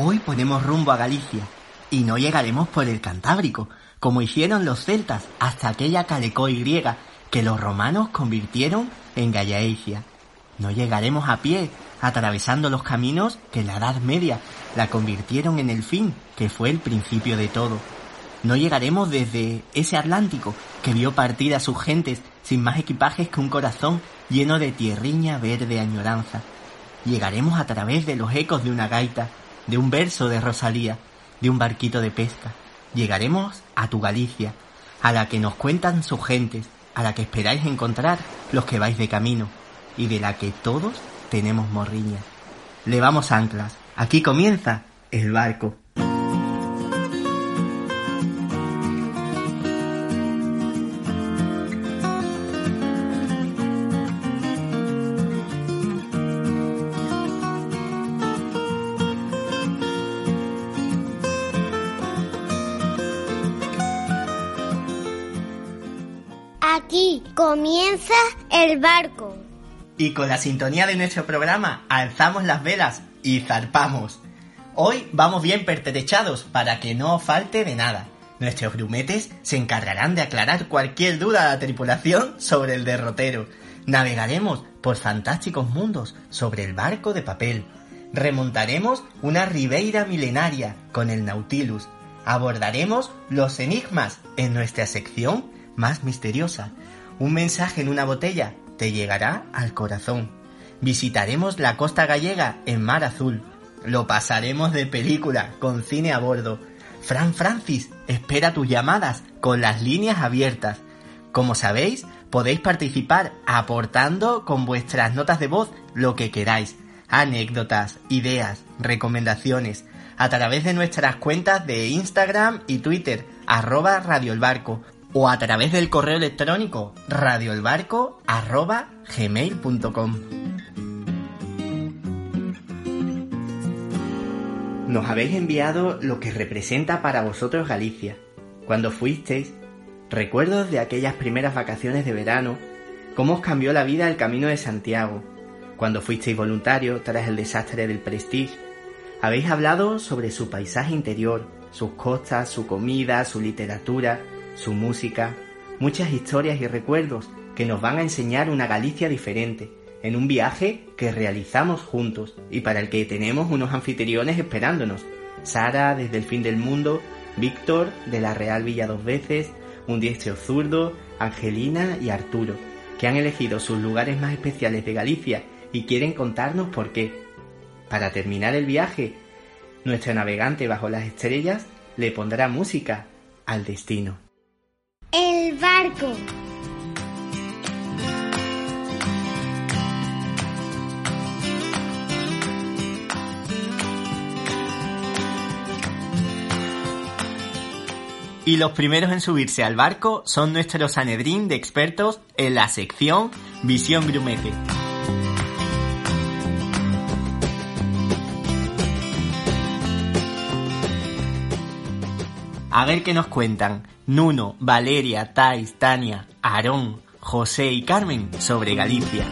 Hoy ponemos rumbo a Galicia y no llegaremos por el Cantábrico, como hicieron los celtas hasta aquella Calecó y griega que los romanos convirtieron en Gallaecia. No llegaremos a pie, atravesando los caminos que la Edad Media la convirtieron en el fin, que fue el principio de todo. No llegaremos desde ese Atlántico que vio partir a sus gentes sin más equipajes que un corazón lleno de tierriña verde añoranza. Llegaremos a través de los ecos de una gaita, de un verso de Rosalía, de un barquito de pesca. Llegaremos a tu Galicia, a la que nos cuentan sus gentes, a la que esperáis encontrar los que vais de camino, y de la que todos tenemos morriña. Levamos anclas. Aquí comienza el barco. El barco. Y con la sintonía de nuestro programa alzamos las velas y zarpamos. Hoy vamos bien pertrechados para que no falte de nada. Nuestros grumetes se encargarán de aclarar cualquier duda a la tripulación sobre el derrotero. Navegaremos por fantásticos mundos sobre el barco de papel. Remontaremos una ribeira milenaria con el Nautilus. Abordaremos los enigmas en nuestra sección más misteriosa. Un mensaje en una botella te llegará al corazón. Visitaremos la costa gallega en mar azul. Lo pasaremos de película con cine a bordo. Fran Francis espera tus llamadas con las líneas abiertas. Como sabéis, podéis participar aportando con vuestras notas de voz lo que queráis. Anécdotas, ideas, recomendaciones a través de nuestras cuentas de Instagram y Twitter, arroba Radio El Barco, o a través del correo electrónico radioelbarco.gmail.com Nos habéis enviado lo que representa para vosotros Galicia. Cuando fuisteis, recuerdos de aquellas primeras vacaciones de verano, cómo os cambió la vida el camino de Santiago, cuando fuisteis voluntarios tras el desastre del Prestige. Habéis hablado sobre su paisaje interior, sus costas, su comida, su literatura, su música, muchas historias y recuerdos que nos van a enseñar una Galicia diferente, en un viaje que realizamos juntos y para el que tenemos unos anfitriones esperándonos. Sara desde el fin del mundo, Víctor de la Real Villa dos veces, un diestro zurdo, Angelina y Arturo, que han elegido sus lugares más especiales de Galicia y quieren contarnos por qué. Para terminar el viaje, nuestro navegante bajo las estrellas le pondrá música al destino. El barco. Y los primeros en subirse al barco son nuestros Sanedrín de expertos en la sección Visión Grumete. A ver qué nos cuentan Nuno, Valeria, Tais, Tania, Aarón, José y Carmen sobre Galicia.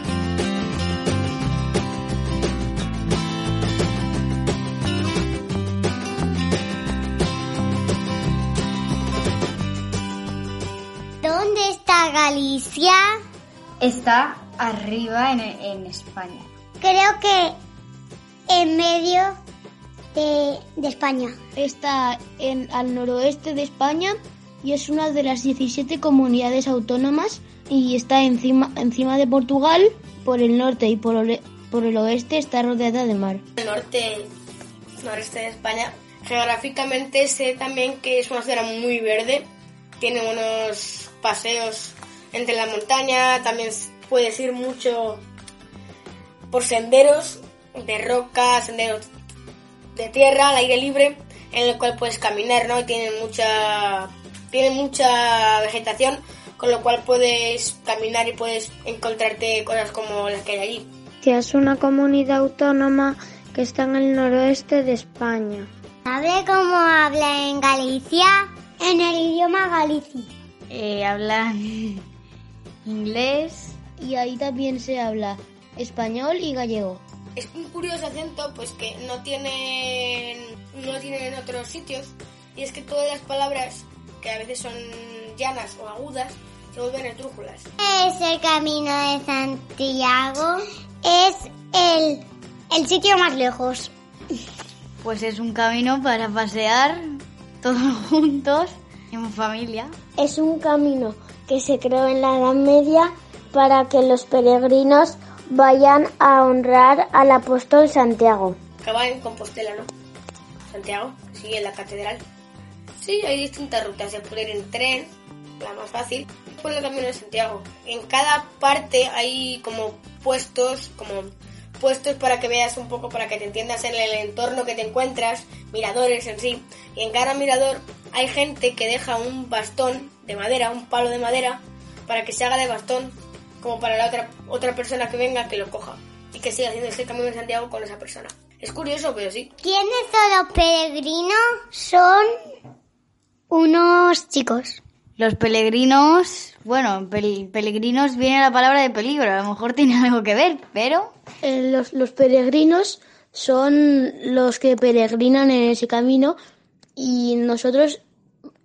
¿Dónde está Galicia? Está arriba en, en España. Creo que en medio de, de España. Está en, al noroeste de España y es una de las 17 comunidades autónomas y está encima, encima de Portugal, por el norte y por, ole- por el oeste está rodeada de mar. el norte noreste de España. Geográficamente sé también que es una zona muy verde. Tiene unos paseos entre la montaña. También puedes ir mucho por senderos de roca, senderos de tierra, al aire libre, en el cual puedes caminar, ¿no? Y tiene mucha, tiene mucha vegetación, con lo cual puedes caminar y puedes encontrarte cosas como las que hay allí. que es una comunidad autónoma que está en el noroeste de España. ¿Sabe cómo habla en Galicia? En el idioma galicia. Eh, hablan inglés, Y ahí también se habla español y gallego. Es un curioso acento, pues que no tienen, no tienen en otros sitios. Y es que todas las palabras, que a veces son llanas o agudas, se vuelven esdrújulas. Es el camino de Santiago. Es el, el sitio más lejos. Pues es un camino para pasear todos juntos, en familia. Es un camino que se creó en la Edad Media para que los peregrinos vayan a honrar al apóstol Santiago. Que va en Compostela, ¿no? Santiago, sí, en la catedral. Sí, hay distintas rutas. Se puede ir en tren, la más fácil, por el camino de Santiago. En cada parte hay como puestos, como puestos para que veas un poco, para que te entiendas en el entorno que te encuentras, miradores en sí. Y en cada mirador hay gente que deja un bastón de madera, un palo de madera, para que se haga de bastón, como para la otra, otra persona que venga que lo coja y que siga haciendo ese camino de Santiago con esa persona. Es curioso, pero sí. ¿Quiénes son los peregrinos? Son unos chicos. Los peregrinos, bueno, pel- peregrinos viene la palabra de peligro, a lo mejor tiene algo que ver, pero Eh, los, los peregrinos son los que peregrinan en ese camino y nosotros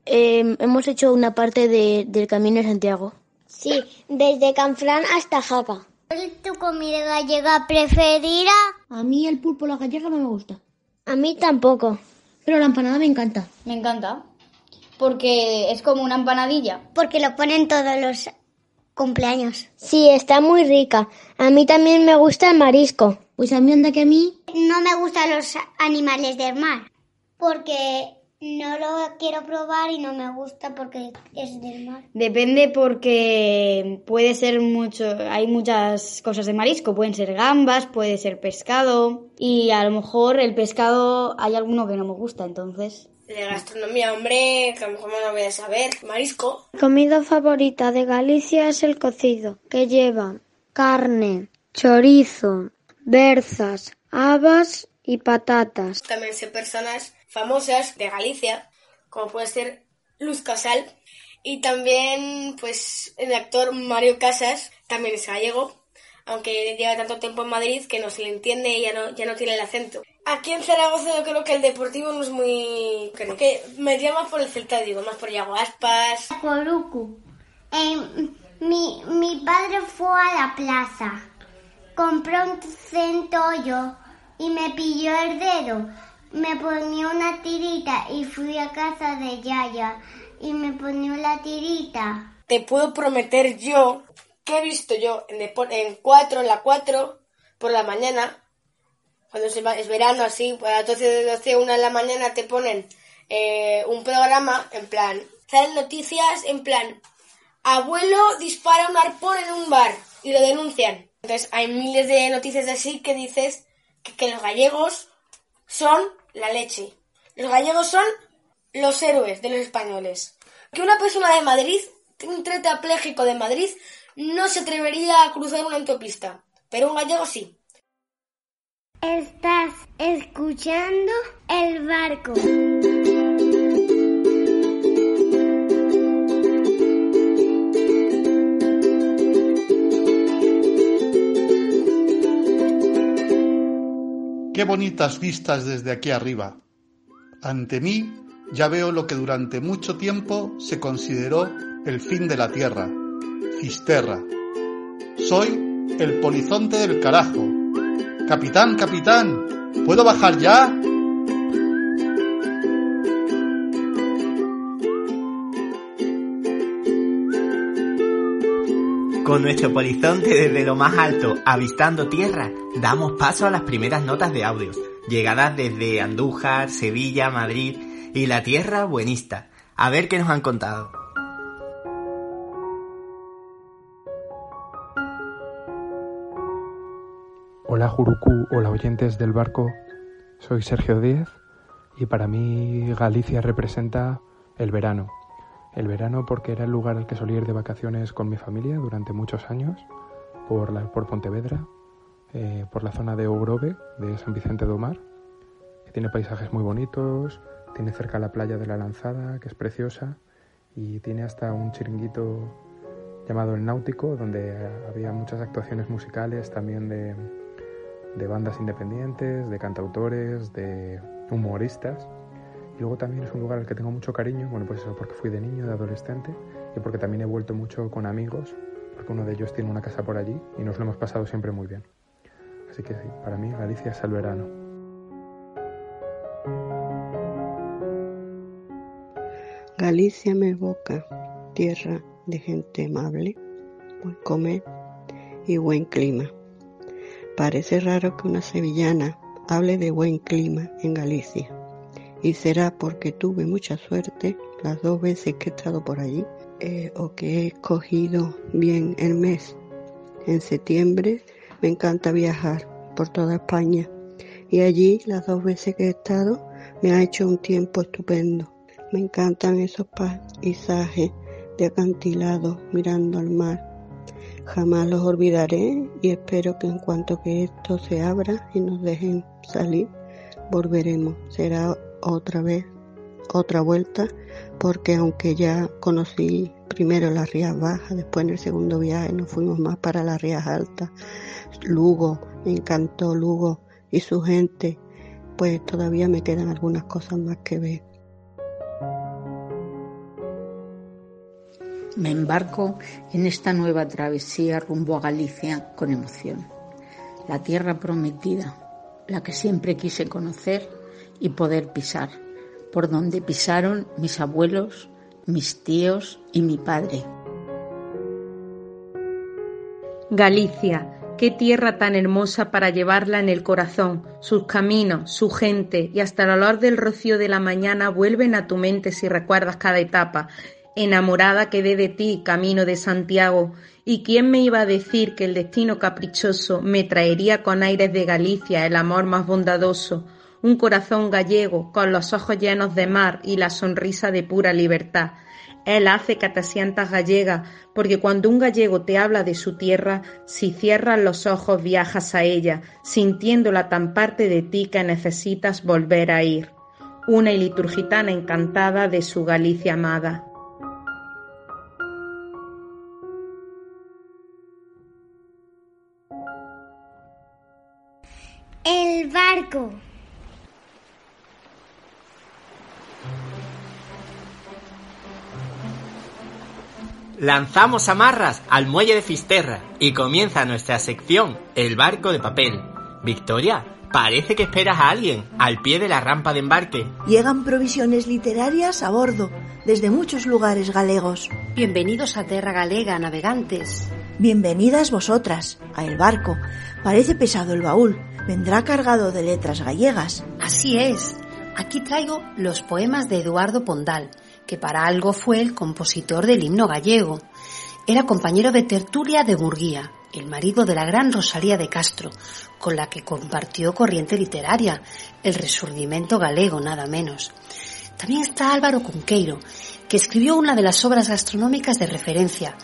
eh, hemos hecho una parte de- del camino de Santiago. Sí, desde Canfrán hasta Jaca. ¿Cuál es tu comida gallega preferida? A mí el pulpo la gallega no me gusta, A mí tampoco. pero la empanada me encanta. me encanta. Porque es como una empanadilla. Porque lo ponen todos los cumpleaños. Sí, está muy rica. A mí también me gusta el marisco. Pues a mí anda que a mí No me gustan los animales del mar. Porque no lo quiero probar y no me gusta porque es del mar. Depende porque puede ser mucho, hay muchas cosas de marisco, pueden ser gambas, puede ser pescado y a lo mejor el pescado hay alguno que no me gusta, entonces De gastronomía, hombre, que a lo mejor no lo voy a saber. Marisco. Mi comida favorita de Galicia es el cocido, que lleva carne, chorizo, berzas, habas y patatas. También sé personas famosas de Galicia, como puede ser Luz Casal. Y también, pues, el actor Mario Casas, también es gallego, aunque lleva tanto tiempo en Madrid que no se le entiende y ya no, ya no tiene el acento. Aquí en Zaragoza yo creo que el deportivo no es muy... creo que me más por el Celta, digo, más por Yago Aspas. Eh, mi, mi padre fue a la plaza, compró un centollo y me pilló el dedo. Me ponía una tirita y fui a casa de Yaya y me ponía la tirita. Te puedo prometer yo que he visto yo en, en 4, en la 4, por la mañana, cuando es verano así, a las 12 de 12, 1 de la mañana te ponen eh, un programa, en plan, salen noticias, en plan, abuelo dispara un arpón en un bar y lo denuncian. Entonces hay miles de noticias así que dices que los gallegos son la leche. Los gallegos son los héroes de los españoles. Que una persona de Madrid, un tetrapléjico de Madrid, no se atrevería a cruzar una autopista. Pero un gallego sí. Estás escuchando el barco. Qué bonitas vistas desde aquí arriba. Ante mí ya veo lo que durante mucho tiempo se consideró el fin de la Tierra, Fisterra. Soy el polizonte del carajo. Capitán, capitán, ¿puedo bajar ya? Con nuestro polizonte desde lo más alto, avistando tierra, damos paso a las primeras notas de audios, llegadas desde Andújar, Sevilla, Madrid y la tierra buenista. A ver qué nos han contado. Hola Jurucú, hola oyentes del barco, soy Sergio Díez y para mí Galicia representa el verano. El verano porque era el lugar al que solía ir de vacaciones con mi familia durante muchos años, por, la, por Pontevedra, eh, por la zona de Ogrove, de San Vicente do Mar, que tiene paisajes muy bonitos, tiene cerca la playa de la Lanzada, que es preciosa, y tiene hasta un chiringuito llamado El Náutico, donde había muchas actuaciones musicales también de, de bandas independientes, de cantautores, de humoristas. Y luego también es un lugar al que tengo mucho cariño, bueno, pues eso porque fui de niño, de adolescente, y porque también he vuelto mucho con amigos, porque uno de ellos tiene una casa por allí y nos lo hemos pasado siempre muy bien. Así que sí, para mí Galicia es el verano. Galicia me evoca tierra de gente amable, buen comer y buen clima. Parece raro que una sevillana hable de buen clima en Galicia. Y será porque tuve mucha suerte las dos veces que he estado por allí eh, o que he escogido bien el mes. En septiembre me encanta viajar por toda España y allí las dos veces que he estado me ha hecho un tiempo estupendo. Me encantan esos paisajes de acantilado mirando al mar Jamás los olvidaré y espero que en cuanto que esto se abra y nos dejen salir, volveremos. Será otra vez, otra vuelta, porque aunque ya conocí primero las Rías Bajas, después en el segundo viaje nos fuimos más para las Rías Altas, Lugo, me encantó Lugo y su gente, pues todavía me quedan algunas cosas más que ver. Me embarco en esta nueva travesía rumbo a Galicia con emoción. La tierra prometida, la que siempre quise conocer y poder pisar, por donde pisaron mis abuelos, mis tíos y mi padre. Galicia, qué tierra tan hermosa para llevarla en el corazón. Sus caminos, su gente y hasta el olor del rocío de la mañana vuelven a tu mente si recuerdas cada etapa enamorada quedé de ti, camino de Santiago, y quién me iba a decir que el destino caprichoso me traería con aires de Galicia el amor más bondadoso, un corazón gallego con los ojos llenos de mar y la sonrisa de pura libertad. Él hace que te sientas gallega, porque cuando un gallego te habla de su tierra, si cierras los ojos viajas a ella, sintiéndola tan parte de ti que necesitas volver a ir. Una iliturgitana encantada de su Galicia amada. El barco. Lanzamos amarras al muelle de Fisterra y comienza nuestra sección El barco de papel. Victoria, parece que esperas a alguien al pie de la rampa de embarque. Llegan provisiones literarias a bordo desde muchos lugares galegos. Bienvenidos a Terra Galega, navegantes. Bienvenidas vosotras a el barco. Parece pesado el baúl, vendrá cargado de letras gallegas. Así es. Aquí traigo los poemas de Eduardo Pondal, que para algo fue el compositor del himno gallego. Era compañero de tertulia de Murguía, el marido de la gran Rosalía de Castro, con la que compartió corriente literaria, el resurgimiento galego nada menos. También está Álvaro Conqueiro, que escribió una de las obras gastronómicas de referencia,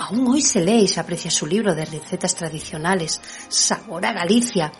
Aún hoy se lee y se aprecia su libro de recetas tradicionales, Sabor a Galicia.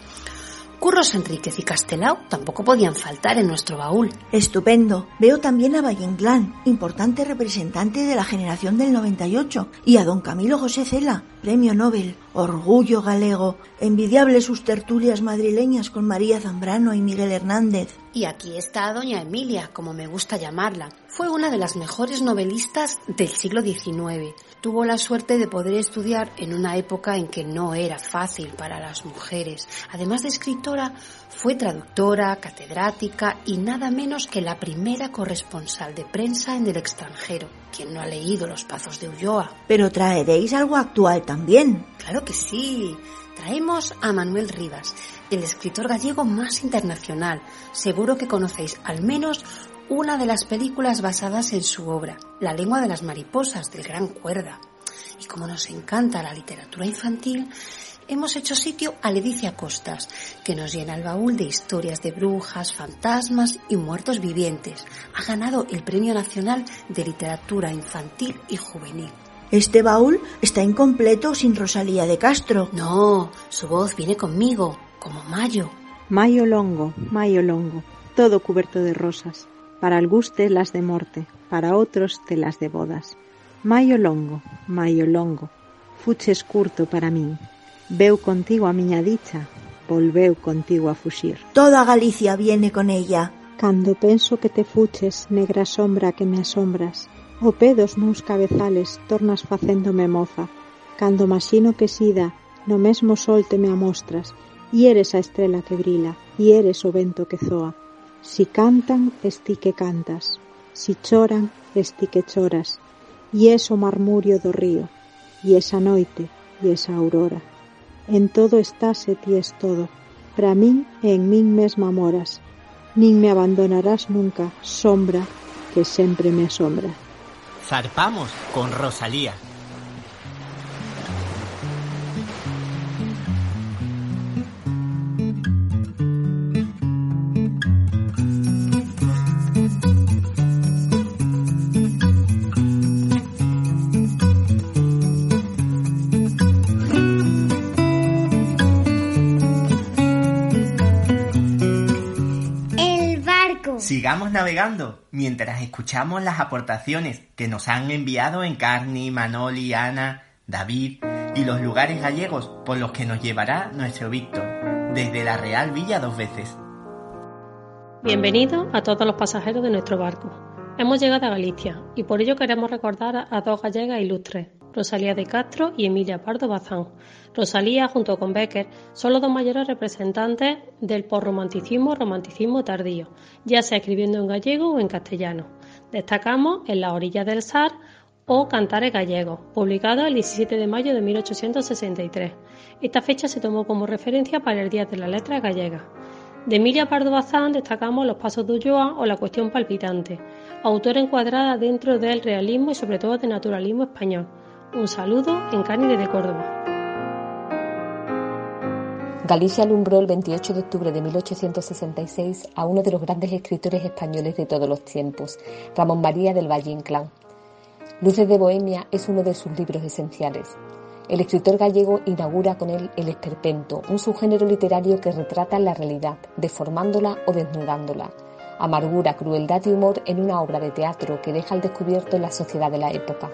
Curros Enríquez y Castelao tampoco podían faltar en nuestro baúl. Estupendo. Veo también a Valle Inclán, importante representante de la generación del 98, y a don Camilo José Cela, premio Nobel, orgullo galego, envidiable sus tertulias madrileñas con María Zambrano y Miguel Hernández. Y aquí está doña Emilia, como me gusta llamarla. Fue una de las mejores novelistas del siglo XIX tuvo la suerte de poder estudiar en una época en que no era fácil para las mujeres. Además de escritora, fue traductora, catedrática y nada menos que la primera corresponsal de prensa en el extranjero. quien no ha leído Los Pazos de Ulloa? Pero traeréis algo actual también. Claro que sí. Traemos a Manuel Rivas, el escritor gallego más internacional. Seguro que conocéis al menos una de las películas basadas en su obra, La lengua de las mariposas, del gran Cuerda. Y como nos encanta la literatura infantil, hemos hecho sitio a Ledicia Costas, que nos llena el baúl de historias de brujas, fantasmas y muertos vivientes. Ha ganado el Premio Nacional de Literatura Infantil y Juvenil. Este baúl está incompleto sin Rosalía de Castro. No, su voz viene conmigo, como Mayo. Mayo longo, Mayo longo, todo cubierto de rosas. para algúns telas de morte, para outros telas de bodas. Maio longo, maio longo, fuches curto para min. Veu contigo a miña dicha, volveu contigo a fuxir. Toda Galicia viene con ella. Cando penso que te fuches, negra sombra que me asombras, o pé dos meus cabezales tornas facéndome moza. Cando masino que sida, no mesmo sol te me amostras, e eres a estrela que brila, e eres o vento que zoa. Si cantan, esti que cantas. Si choran, esti que choras. E es o marmurio do río, e esa noite, e esa aurora. En todo estás e ti es todo. Para min e en min mesma moras. Nin me abandonarás nunca, sombra, que sempre me asombra. Zarpamos con Rosalía. Sigamos navegando mientras escuchamos las aportaciones que nos han enviado Encarni, Manoli, Ana, David y los lugares gallegos por los que nos llevará nuestro Víctor, desde la Real Villa dos veces. Bienvenido a todos los pasajeros de nuestro barco. Hemos llegado a Galicia y por ello queremos recordar a dos gallegas ilustres, Rosalía de Castro y Emilia Pardo Bazán. Rosalía, junto con Becker, son los dos mayores representantes del posromanticismo romanticismo tardío, ya sea escribiendo en gallego o en castellano. Destacamos En la orilla del Sar o Cantares gallegos, publicado el 17 de mayo de 1863. Esta fecha se tomó como referencia para el Día de la Letra gallega. De Emilia Pardo Bazán destacamos Los Pasos de Ulloa o La Cuestión Palpitante, autora encuadrada dentro del realismo y sobre todo del naturalismo español. Un saludo en Cánide de Córdoba. Galicia alumbró el 28 de octubre de 1866 a uno de los grandes escritores españoles de todos los tiempos, Ramón María del Valle Inclán. Luces de Bohemia es uno de sus libros esenciales. El escritor gallego inaugura con él el esperpento, un subgénero literario que retrata la realidad, deformándola o desnudándola. Amargura, crueldad y humor en una obra de teatro que deja al descubierto la sociedad de la época.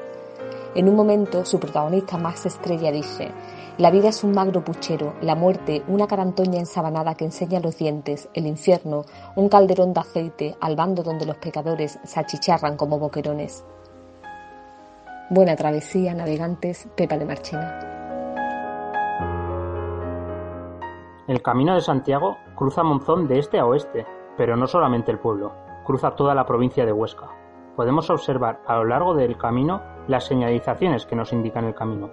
En un momento, su protagonista Max Estrella dice: La vida es un magro puchero, la muerte, una carantoña ensabanada que enseña los dientes, el infierno, un calderón de aceite, al bando donde los pecadores se achicharran como boquerones. Buena travesía, navegantes, Pepa de Marchena. El Camino de Santiago cruza Monzón de este a oeste, pero no solamente el pueblo, cruza toda la provincia de Huesca. Podemos observar a lo largo del camino las señalizaciones que nos indican el camino,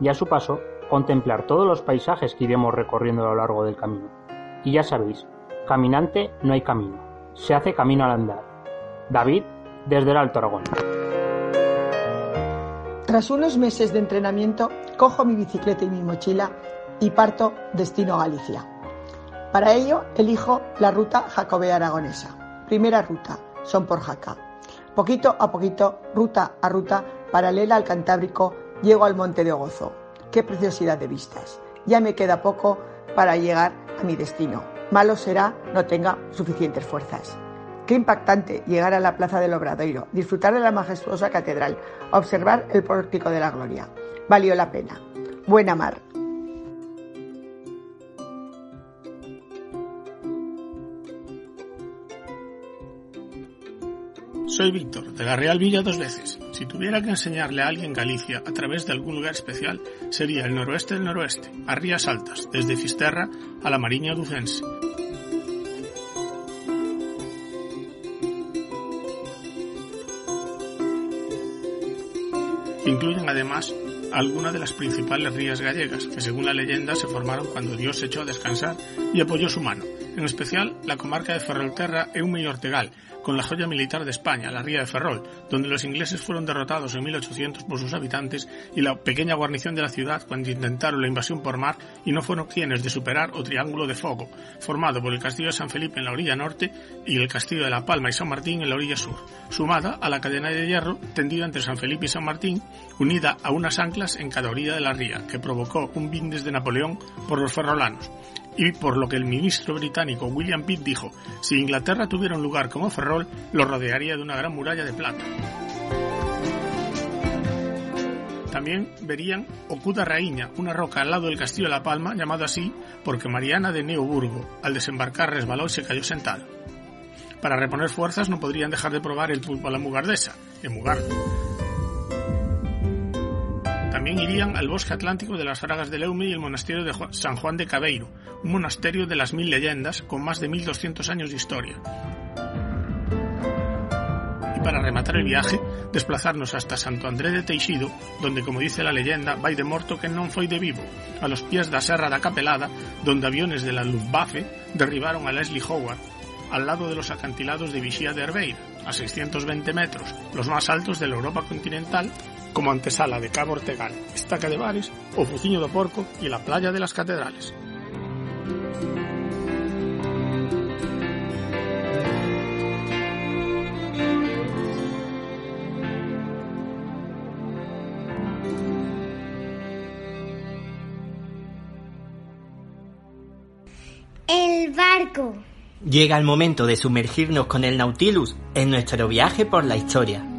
y a su paso contemplar todos los paisajes que iremos recorriendo a lo largo del camino. Y ya sabéis, caminante no hay camino, se hace camino al andar. David, desde el Alto Aragón. Tras unos meses de entrenamiento, cojo mi bicicleta y mi mochila y parto destino Galicia. Para ello, elijo la ruta jacobea aragonesa. Primera ruta, son por Jaca. Poquito a poquito, ruta a ruta, paralela al Cantábrico, llego al Monte de Gozo. Qué preciosidad de vistas. Ya me queda poco para llegar a mi destino. Malo será no tenga suficientes fuerzas. Qué impactante llegar a la Plaza del Obradoiro, disfrutar de la majestuosa catedral, observar el pórtico de la gloria. Valió la pena. Buena mar. Soy Víctor, de la Real Villa dos veces. Si tuviera que enseñarle a alguien Galicia a través de algún lugar especial, sería el noroeste del noroeste, a Rías Altas, desde Fisterra a la Mariña Ducense. Incluyen además algunas de las principales rías gallegas, que según la leyenda se formaron cuando Dios se echó a descansar y apoyó su mano, en especial la comarca de Ferrolterra Eume y Ortegal, con la joya militar de España, la ría de Ferrol, donde los ingleses fueron derrotados en 1800 por sus habitantes y la pequeña guarnición de la ciudad cuando intentaron la invasión por mar y no fueron quienes de superar o triángulo de fuego, formado por el castillo de San Felipe en la orilla norte y el castillo de La Palma y San Martín en la orilla sur, sumada a la cadena de hierro tendida entre San Felipe y San Martín, unida a unas anclas en cada orilla de la ría, que provocó un bindes de Napoleón por los ferrolanos y por lo que el ministro británico William Pitt dijo, si Inglaterra tuviera un lugar como Ferrol, lo rodearía de una gran muralla de plata. También verían Ocuda Raíña, una roca al lado del castillo de La Palma, llamado así porque Mariana de Neoburgo, al desembarcar, resbaló y se cayó sentada. Para reponer fuerzas no podrían dejar de probar el pulpo a la mugardesa, en Mugardo. También irían al bosque atlántico de las Fragas de Leume y el monasterio de San Juan de Cabeiro, un monasterio de las mil leyendas con más de 1200 años de historia. Y para rematar el viaje, desplazarnos hasta Santo André de Teixido, donde, como dice la leyenda, vai de morto que non foi de vivo, a los pies da Serra da Capelada, donde aviones de la Luftwaffe derribaron a Leslie Howard, al lado de los acantilados de Vixía de Herbeira, a 620 metros, los más altos de la Europa continental, como antesala de Cabo Ortegal, Estaca de Bares, o Fuciño do Porco y la playa de las Catedrales. El barco. Llega el momento de sumergirnos con el Nautilus en nuestro viaje por la historia.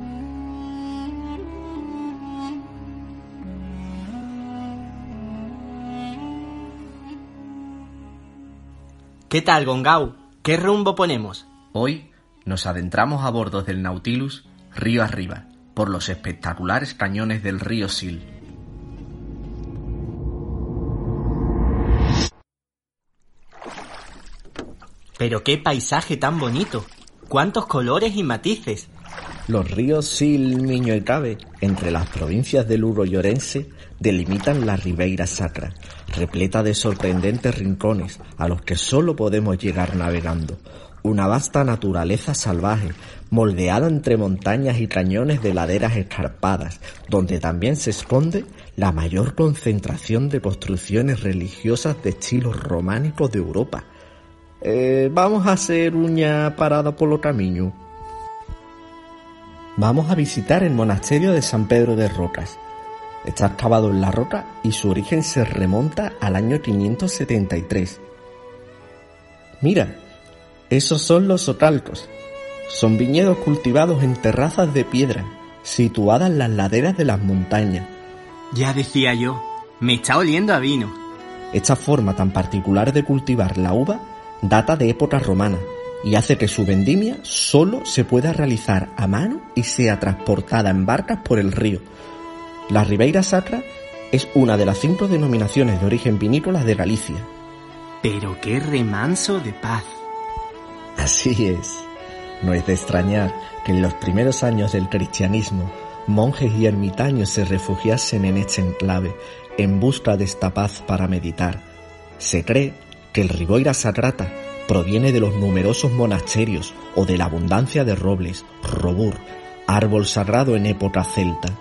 ¿Qué tal, Gongau? ¿Qué rumbo ponemos? Hoy nos adentramos a bordo del Nautilus río arriba, por los espectaculares cañones del río Sil. Pero qué paisaje tan bonito. Cuántos colores y matices. Los ríos Sil, Miño y Cabe, entre las provincias del Uro y Orense, delimitan la Ribeira Sacra, repleta de sorprendentes rincones a los que solo podemos llegar navegando. Una vasta naturaleza salvaje, moldeada entre montañas y cañones de laderas escarpadas, donde también se esconde la mayor concentración de construcciones religiosas de estilos románicos de Europa. Eh, vamos a hacer uña parada por lo camino. Vamos a visitar el monasterio de San Pedro de Rocas. Está excavado en la roca y su origen se remonta al año 573. Mira, esos son los sotalcos. Son viñedos cultivados en terrazas de piedra, situadas en las laderas de las montañas. Ya decía yo, me está oliendo a vino. Esta forma tan particular de cultivar la uva data de época romana y hace que su vendimia solo se pueda realizar a mano y sea transportada en barcas por el río. La Ribeira Sacra es una de las cinco denominaciones de origen vinícola de Galicia. Pero qué remanso de paz. Así es. No es de extrañar que en los primeros años del cristianismo monjes y ermitaños se refugiasen en este enclave en busca de esta paz para meditar. Se cree que el Ribeira Sacrata proviene de los numerosos monasterios o de la abundancia de robles, robur, árbol sagrado en época celta.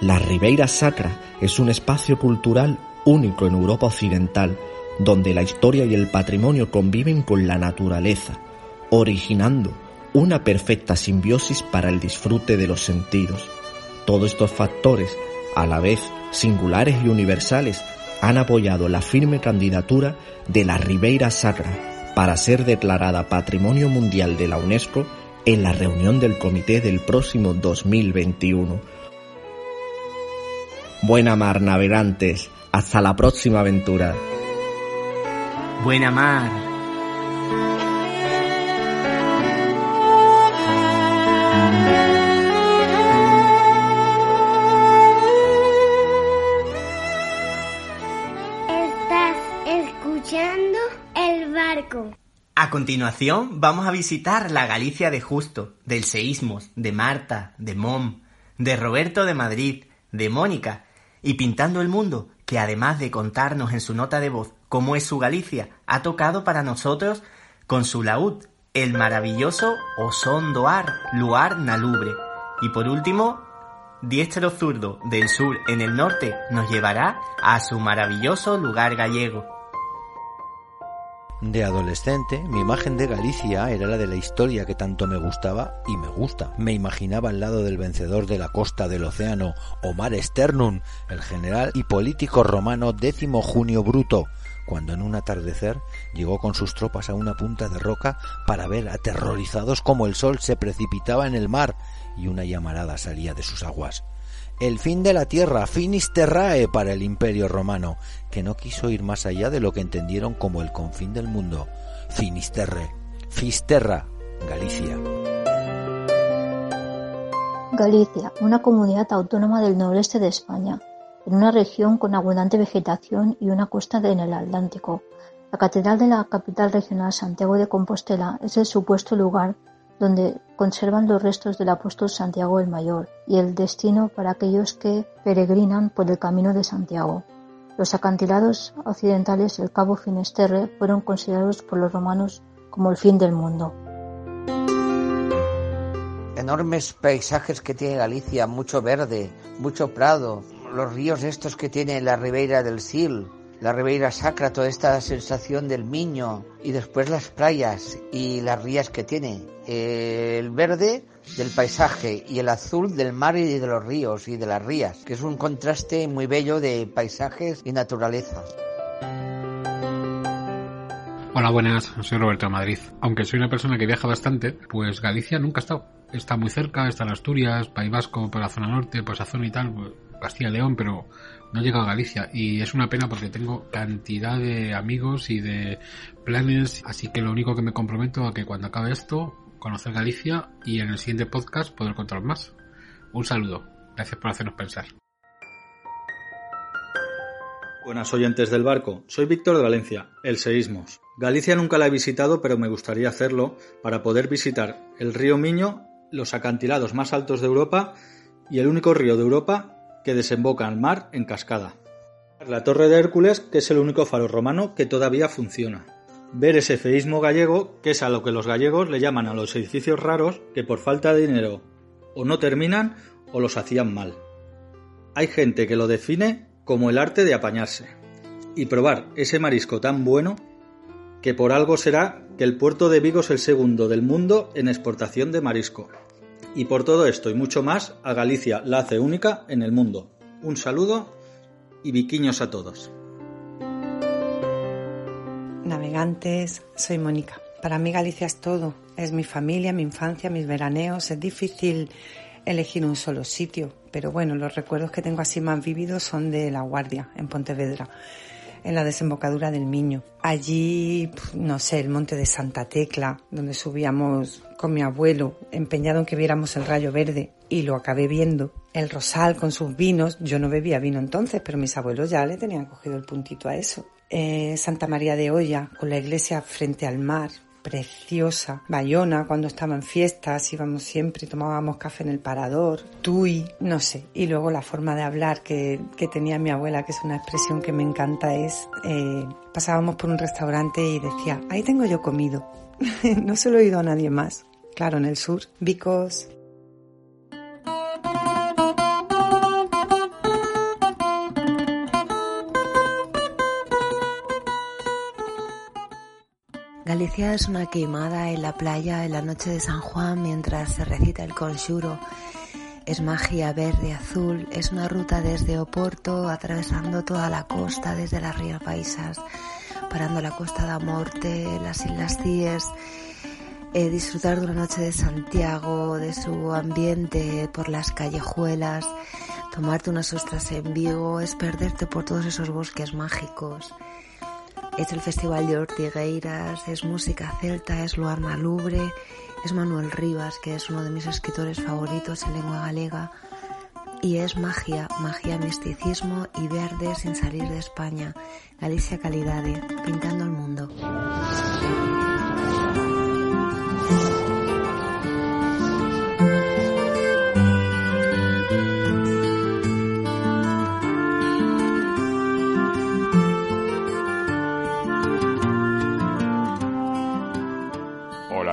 La Ribeira Sacra es un espacio cultural único en Europa Occidental, donde la historia y el patrimonio conviven con la naturaleza, originando una perfecta simbiosis para el disfrute de los sentidos. Todos estos factores, a la vez singulares y universales, han apoyado la firme candidatura de la Ribeira Sacra para ser declarada Patrimonio Mundial de la UNESCO en la reunión del comité del próximo 2021. Buena mar, navegantes. Hasta la próxima aventura. Buena mar. A continuación vamos a visitar la Galicia de Justo, del Seísmos, de Marta, de Mom, de Roberto de Madrid, de Mónica, y Pintando el Mundo, que además de contarnos en su nota de voz cómo es su Galicia, ha tocado para nosotros con su laúd el maravilloso Osón Doar, Luar Nalubre. Y por último, Diestro Zurdo del sur en el norte nos llevará a su maravilloso lugar gallego. De adolescente, mi imagen de Galicia era la de la historia que tanto me gustaba y me gusta. Me imaginaba al lado del vencedor de la costa del océano, Omar Sternum, el general y político romano décimo Junio Bruto, cuando en un atardecer llegó con sus tropas a una punta de roca para ver aterrorizados cómo el sol se precipitaba en el mar y una llamarada salía de sus aguas. El fin de la tierra, Finisterrae para el Imperio Romano, que no quiso ir más allá de lo que entendieron como el confín del mundo. Finisterre, Fisterra, Galicia. Galicia, una comunidad autónoma del noreste de España, en una región con abundante vegetación y una costa en el Atlántico. La catedral de la capital regional Santiago de Compostela es el supuesto lugar donde conservan los restos del apóstol Santiago el Mayor y el destino para aquellos que peregrinan por el camino de Santiago. Los acantilados occidentales del Cabo Finisterre fueron considerados por los romanos como el fin del mundo. Enormes paisajes que tiene Galicia, mucho verde, mucho prado, los ríos estos que tiene la Ribeira del Sil, la Ribeira Sacra, toda esta sensación del Miño y después las playas y las rías que tiene. El verde del paisaje y el azul del mar y de los ríos y de las rías, que es un contraste muy bello de paisajes y naturaleza. Hola, buenas, soy Roberto Madrid. Aunque soy una persona que viaja bastante, pues Galicia nunca estado. Está muy cerca, está en Asturias, País Vasco, por la zona norte, pues la zona y tal, pues, Castilla y León, pero no he llegado a Galicia y es una pena porque tengo cantidad de amigos y de planes, así que lo único que me comprometo a que cuando acabe esto, conocer Galicia y en el siguiente podcast poder contar más. Un saludo, gracias por hacernos pensar. Buenas oyentes del barco, soy Víctor de Valencia, el Seísmos. Galicia nunca la he visitado, pero me gustaría hacerlo para poder visitar el río Miño, los acantilados más altos de Europa y el único río de Europa que desemboca al mar en cascada. La Torre de Hércules, que es el único faro romano que todavía funciona. Ver ese feísmo gallego, que es a lo que los gallegos le llaman a los edificios raros que por falta de dinero o no terminan o los hacían mal. Hay gente que lo define como el arte de apañarse. Y probar ese marisco tan bueno que por algo será que el puerto de Vigo es el segundo del mundo en exportación de marisco. Y por todo esto y mucho más, a Galicia la hace única en el mundo. Un saludo y viquiños a todos. Navegantes, soy Mónica. Para mí Galicia es todo. Es mi familia, mi infancia, mis veraneos. Es difícil elegir un solo sitio, pero bueno, los recuerdos que tengo así más vividos son de La Guardia, en Pontevedra en la desembocadura del Miño. Allí, no sé, el monte de Santa Tecla, donde subíamos con mi abuelo, empeñado en que viéramos el rayo verde, y lo acabé viendo. El Rosal con sus vinos, yo no bebía vino entonces, pero mis abuelos ya le tenían cogido el puntito a eso. Eh, Santa María de Olla, con la iglesia frente al mar, preciosa. Bayona, cuando estaba en fiestas, íbamos siempre, tomábamos café en el parador. Tui, no sé. Y luego la forma de hablar que, que tenía mi abuela, que es una expresión que me encanta, es, eh, pasábamos por un restaurante y decía, ahí tengo yo comido. no se lo he oído a nadie más. Claro, en el sur. Vicos, Galicia es una queimada en la playa en la noche de San Juan mientras se recita el conjuro. Es magia verde azul, es una ruta desde Oporto atravesando toda la costa desde las Rías Paisas, parando la Costa da Morte, las Islas Cíes, eh, disfrutar de una noche de Santiago, de su ambiente por las callejuelas, tomarte unas ostras en Vigo, es perderte por todos esos bosques mágicos. Es el Festival de Ortigueiras, es música celta, es Luarna Lubre, es Manuel Rivas, que es uno de mis escritores favoritos en lengua galega, y es magia, magia, misticismo y verde sin salir de España. Galicia Calidade, pintando el mundo.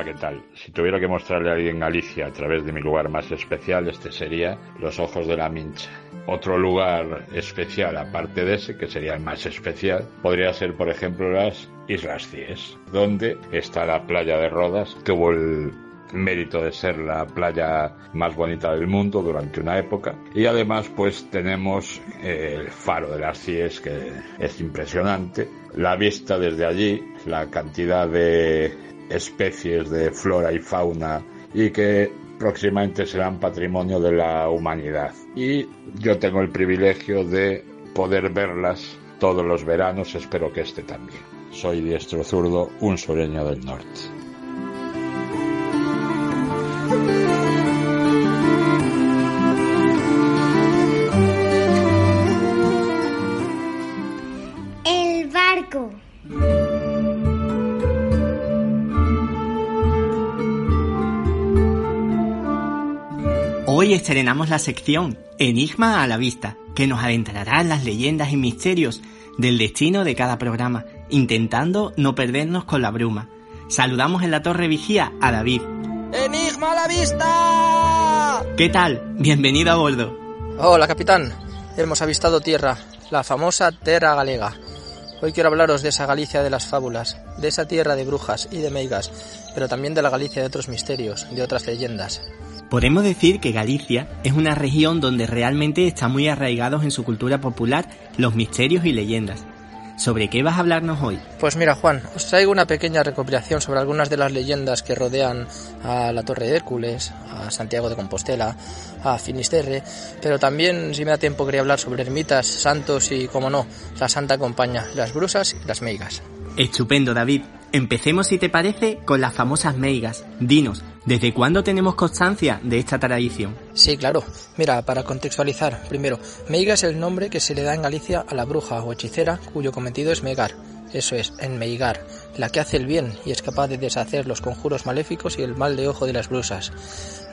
¿Qué tal? Si tuviera que mostrarle a alguien Galicia a través de mi lugar más especial, este sería Los Ojos de la Mincha. Otro lugar especial, aparte de ese, que sería el más especial, podría ser, por ejemplo, las Islas Cíes, donde está la playa de Rodas, tuvo el mérito de ser la playa más bonita del mundo durante una época y además pues tenemos eh, el faro de las Cies que es impresionante la vista desde allí la cantidad de especies de flora y fauna y que próximamente serán patrimonio de la humanidad. Y yo tengo el privilegio de poder verlas todos los veranos, espero que este también. Soy diestro zurdo, un sureño del norte. Estrenamos la sección Enigma a la vista, que nos adentrará en las leyendas y misterios del destino de cada programa, intentando no perdernos con la bruma. Saludamos en la torre vigía a David. ¡Enigma a la vista! ¿Qué tal? Bienvenido a bordo. Hola, capitán. Hemos avistado tierra, la famosa Terra Galega. Hoy quiero hablaros de esa Galicia de las fábulas, de esa tierra de brujas y de meigas, pero también de la Galicia de otros misterios, de otras leyendas. Podemos decir que Galicia es una región donde realmente están muy arraigados en su cultura popular los misterios y leyendas. ¿Sobre qué vas a hablarnos hoy? Pues mira, Juan, os traigo una pequeña recopilación sobre algunas de las leyendas que rodean a la Torre de Hércules, a Santiago de Compostela, a Finisterre, pero también, si me da tiempo, quería hablar sobre ermitas, santos y, como no, la Santa Compañía, las brusas y las meigas. Estupendo, David. Empecemos, si te parece, con las famosas meigas. Dinos, ¿desde cuándo tenemos constancia de esta tradición? Sí, claro. Mira, para contextualizar, primero, meiga es el nombre que se le da en Galicia a la bruja o hechicera cuyo cometido es megar. Eso es, enmeigar, la que hace el bien y es capaz de deshacer los conjuros maléficos y el mal de ojo de las brusas.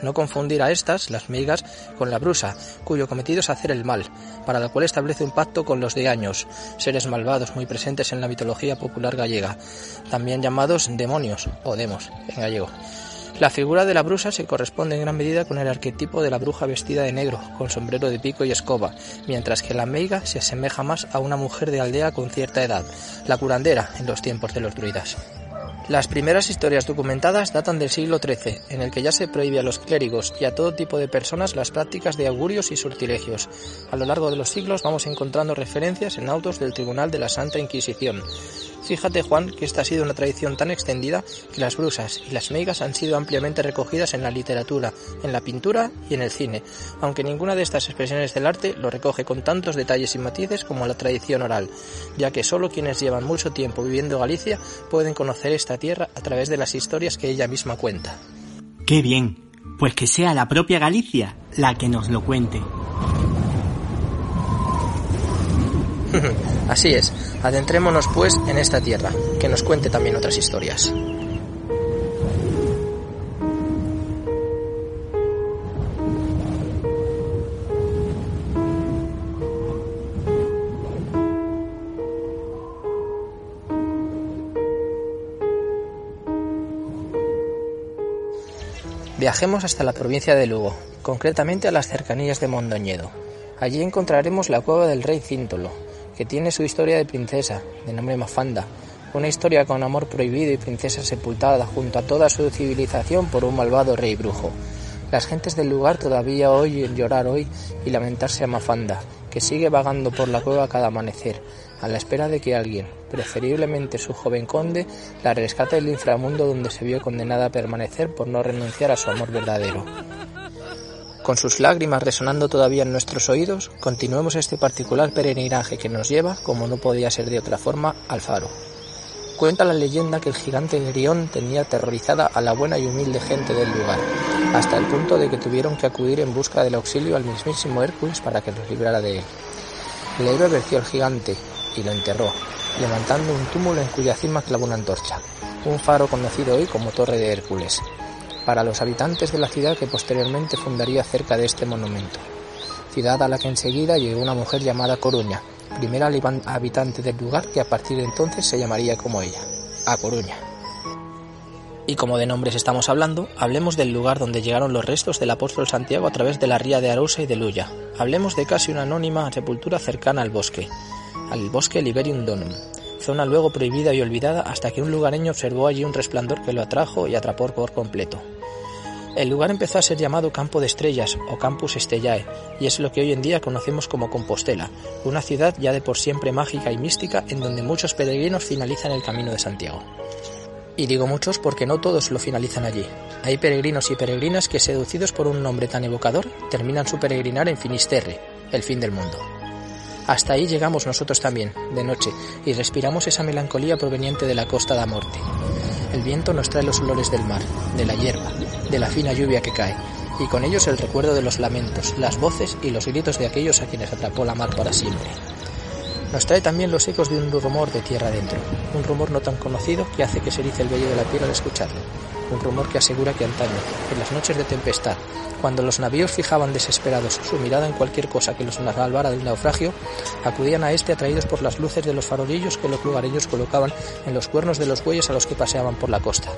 No confundir a estas, las meigas, con la brusa, cuyo cometido es hacer el mal, para la cual establece un pacto con los de años, seres malvados muy presentes en la mitología popular gallega, también llamados demonios o demos en gallego. La figura de la brusa se corresponde en gran medida con el arquetipo de la bruja vestida de negro, con sombrero de pico y escoba, mientras que la meiga se asemeja más a una mujer de aldea con cierta edad, la curandera en los tiempos de los druidas. Las primeras historias documentadas datan del siglo XIII, en el que ya se prohíbe a los clérigos y a todo tipo de personas las prácticas de augurios y sortilegios. A lo largo de los siglos vamos encontrando referencias en autos del Tribunal de la Santa Inquisición. Fíjate, Juan, que esta ha sido una tradición tan extendida que las brusas y las meigas han sido ampliamente recogidas en la literatura, en la pintura y en el cine, aunque ninguna de estas expresiones del arte lo recoge con tantos detalles y matices como la tradición oral, ya que solo quienes llevan mucho tiempo viviendo en Galicia pueden conocer esta tierra a través de las historias que ella misma cuenta. ¡Qué bien! Pues que sea la propia Galicia la que nos lo cuente. Así es, adentrémonos pues en esta tierra, que nos cuente también otras historias. Viajemos hasta la provincia de Lugo, concretamente a las cercanías de Mondoñedo. Allí encontraremos la cueva del rey Cíntolo, que tiene su historia de princesa, de nombre Mafanda, una historia con amor prohibido y princesa sepultada junto a toda su civilización por un malvado rey brujo. Las gentes del lugar todavía oyen llorar hoy y lamentarse a Mafanda, que sigue vagando por la cueva cada amanecer, a la espera de que alguien, preferiblemente su joven conde, la rescate del inframundo donde se vio condenada a permanecer por no renunciar a su amor verdadero. Con sus lágrimas resonando todavía en nuestros oídos, continuemos este particular peregrinaje que nos lleva, como no podía ser de otra forma, al faro. Cuenta la leyenda que el gigante Grión tenía aterrorizada a la buena y humilde gente del lugar, hasta el punto de que tuvieron que acudir en busca del auxilio al mismísimo Hércules para que los librara de él. El héroe verció al gigante y lo enterró, levantando un túmulo en cuya cima clavó una antorcha, un faro conocido hoy como Torre de Hércules, para los habitantes de la ciudad que posteriormente fundaría cerca de este monumento, ciudad a la que enseguida llegó una mujer llamada Coruña, primera habitante del lugar que a partir de entonces se llamaría como ella, A Coruña. Y como de nombres estamos hablando, hablemos del lugar donde llegaron los restos del apóstol Santiago a través de la ría de Arousa y de Luya. Hablemos de casi una anónima sepultura cercana al bosque, al bosque Liberium Donum, zona luego prohibida y olvidada hasta que un lugareño observó allí un resplandor que lo atrajo y atrapó por completo. El lugar empezó a ser llamado Campo de Estrellas o Campus Estellae y es lo que hoy en día conocemos como Compostela, una ciudad ya de por siempre mágica y mística en donde muchos peregrinos finalizan el camino de Santiago. Y digo muchos porque no todos lo finalizan allí. Hay peregrinos y peregrinas que, seducidos por un nombre tan evocador, terminan su peregrinar en Finisterre, el fin del mundo. Hasta ahí llegamos nosotros también, de noche, y respiramos esa melancolía proveniente de la costa de Morte. El viento nos trae los olores del mar, de la hierba, de la fina lluvia que cae, y con ellos el recuerdo de los lamentos, las voces y los gritos de aquellos a quienes atrapó la mar para siempre. Nos trae también los ecos de un rumor de tierra adentro, un rumor no tan conocido que hace que se erice el vello de la piel al escucharlo, un rumor que asegura que antaño, en las noches de tempestad, cuando los navíos fijaban desesperados su mirada en cualquier cosa que los salvara del naufragio, acudían a este atraídos por las luces de los farolillos que los lugareños colocaban en los cuernos de los bueyes a los que paseaban por la costa,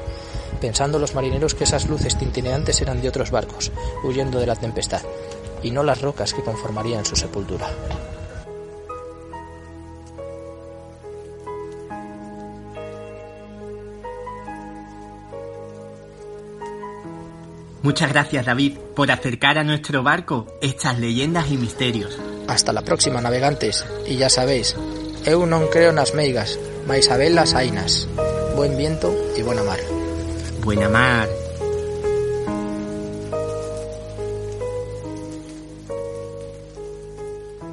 pensando los marineros que esas luces tintineantes eran de otros barcos, huyendo de la tempestad, y no las rocas que conformarían su sepultura. Muchas gracias David por acercar a nuestro barco estas leyendas y misterios. Hasta la próxima navegantes, y ya sabéis, eu non creo nas meigas, mais a las ainas. Buen viento y buena mar. Buena mar.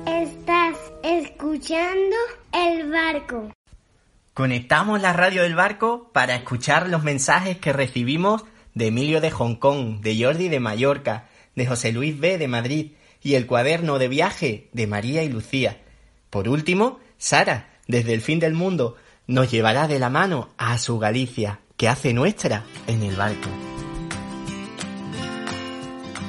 Estás escuchando el barco. Conectamos la radio del barco para escuchar los mensajes que recibimos de Emilio de Hong Kong, de Jordi de Mallorca, de José Luis B. de Madrid y el cuaderno de viaje de María y Lucía. Por último, Sara, desde el fin del mundo, nos llevará de la mano a su Galicia, que hace nuestra en el barco.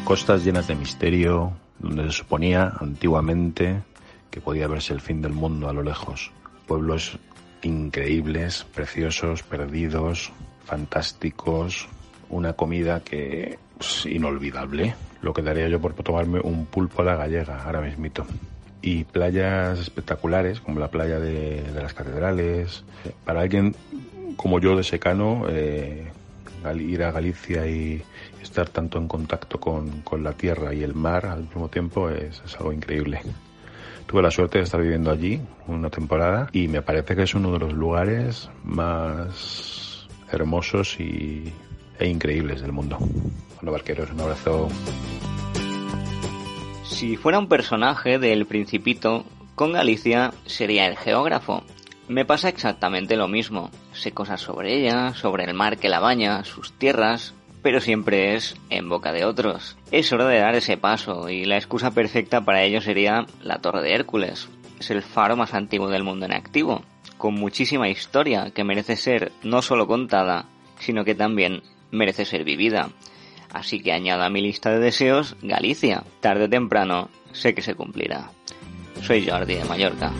Costas llenas de misterio, donde se suponía antiguamente que podía verse el fin del mundo a lo lejos. Pueblos increíbles, preciosos, perdidos, fantásticos, una comida que es inolvidable. Lo que daría yo por tomarme un pulpo a la gallega ahora mismito. Y playas espectaculares, como la playa de, las catedrales. Para alguien como yo de secano, eh, ir a Galicia y estar tanto en contacto con, la tierra y el mar al mismo tiempo es algo increíble. Tuve la suerte de estar viviendo allí una temporada y me parece que es uno de los lugares más hermosos y e increíbles del mundo. Bueno, barqueros, un abrazo. Si fuera un personaje del Principito, con Galicia sería el geógrafo. Me pasa exactamente lo mismo. Sé cosas sobre ella, sobre el mar que la baña, sus tierras, pero siempre es en boca de otros. Es hora de dar ese paso y la excusa perfecta para ello sería la Torre de Hércules. Es el faro más antiguo del mundo en activo, con muchísima historia que merece ser no solo contada, sino que también merece ser vivida. Así que añado a mi lista de deseos Galicia. Tarde o temprano sé que se cumplirá. Soy Jordi de Mallorca.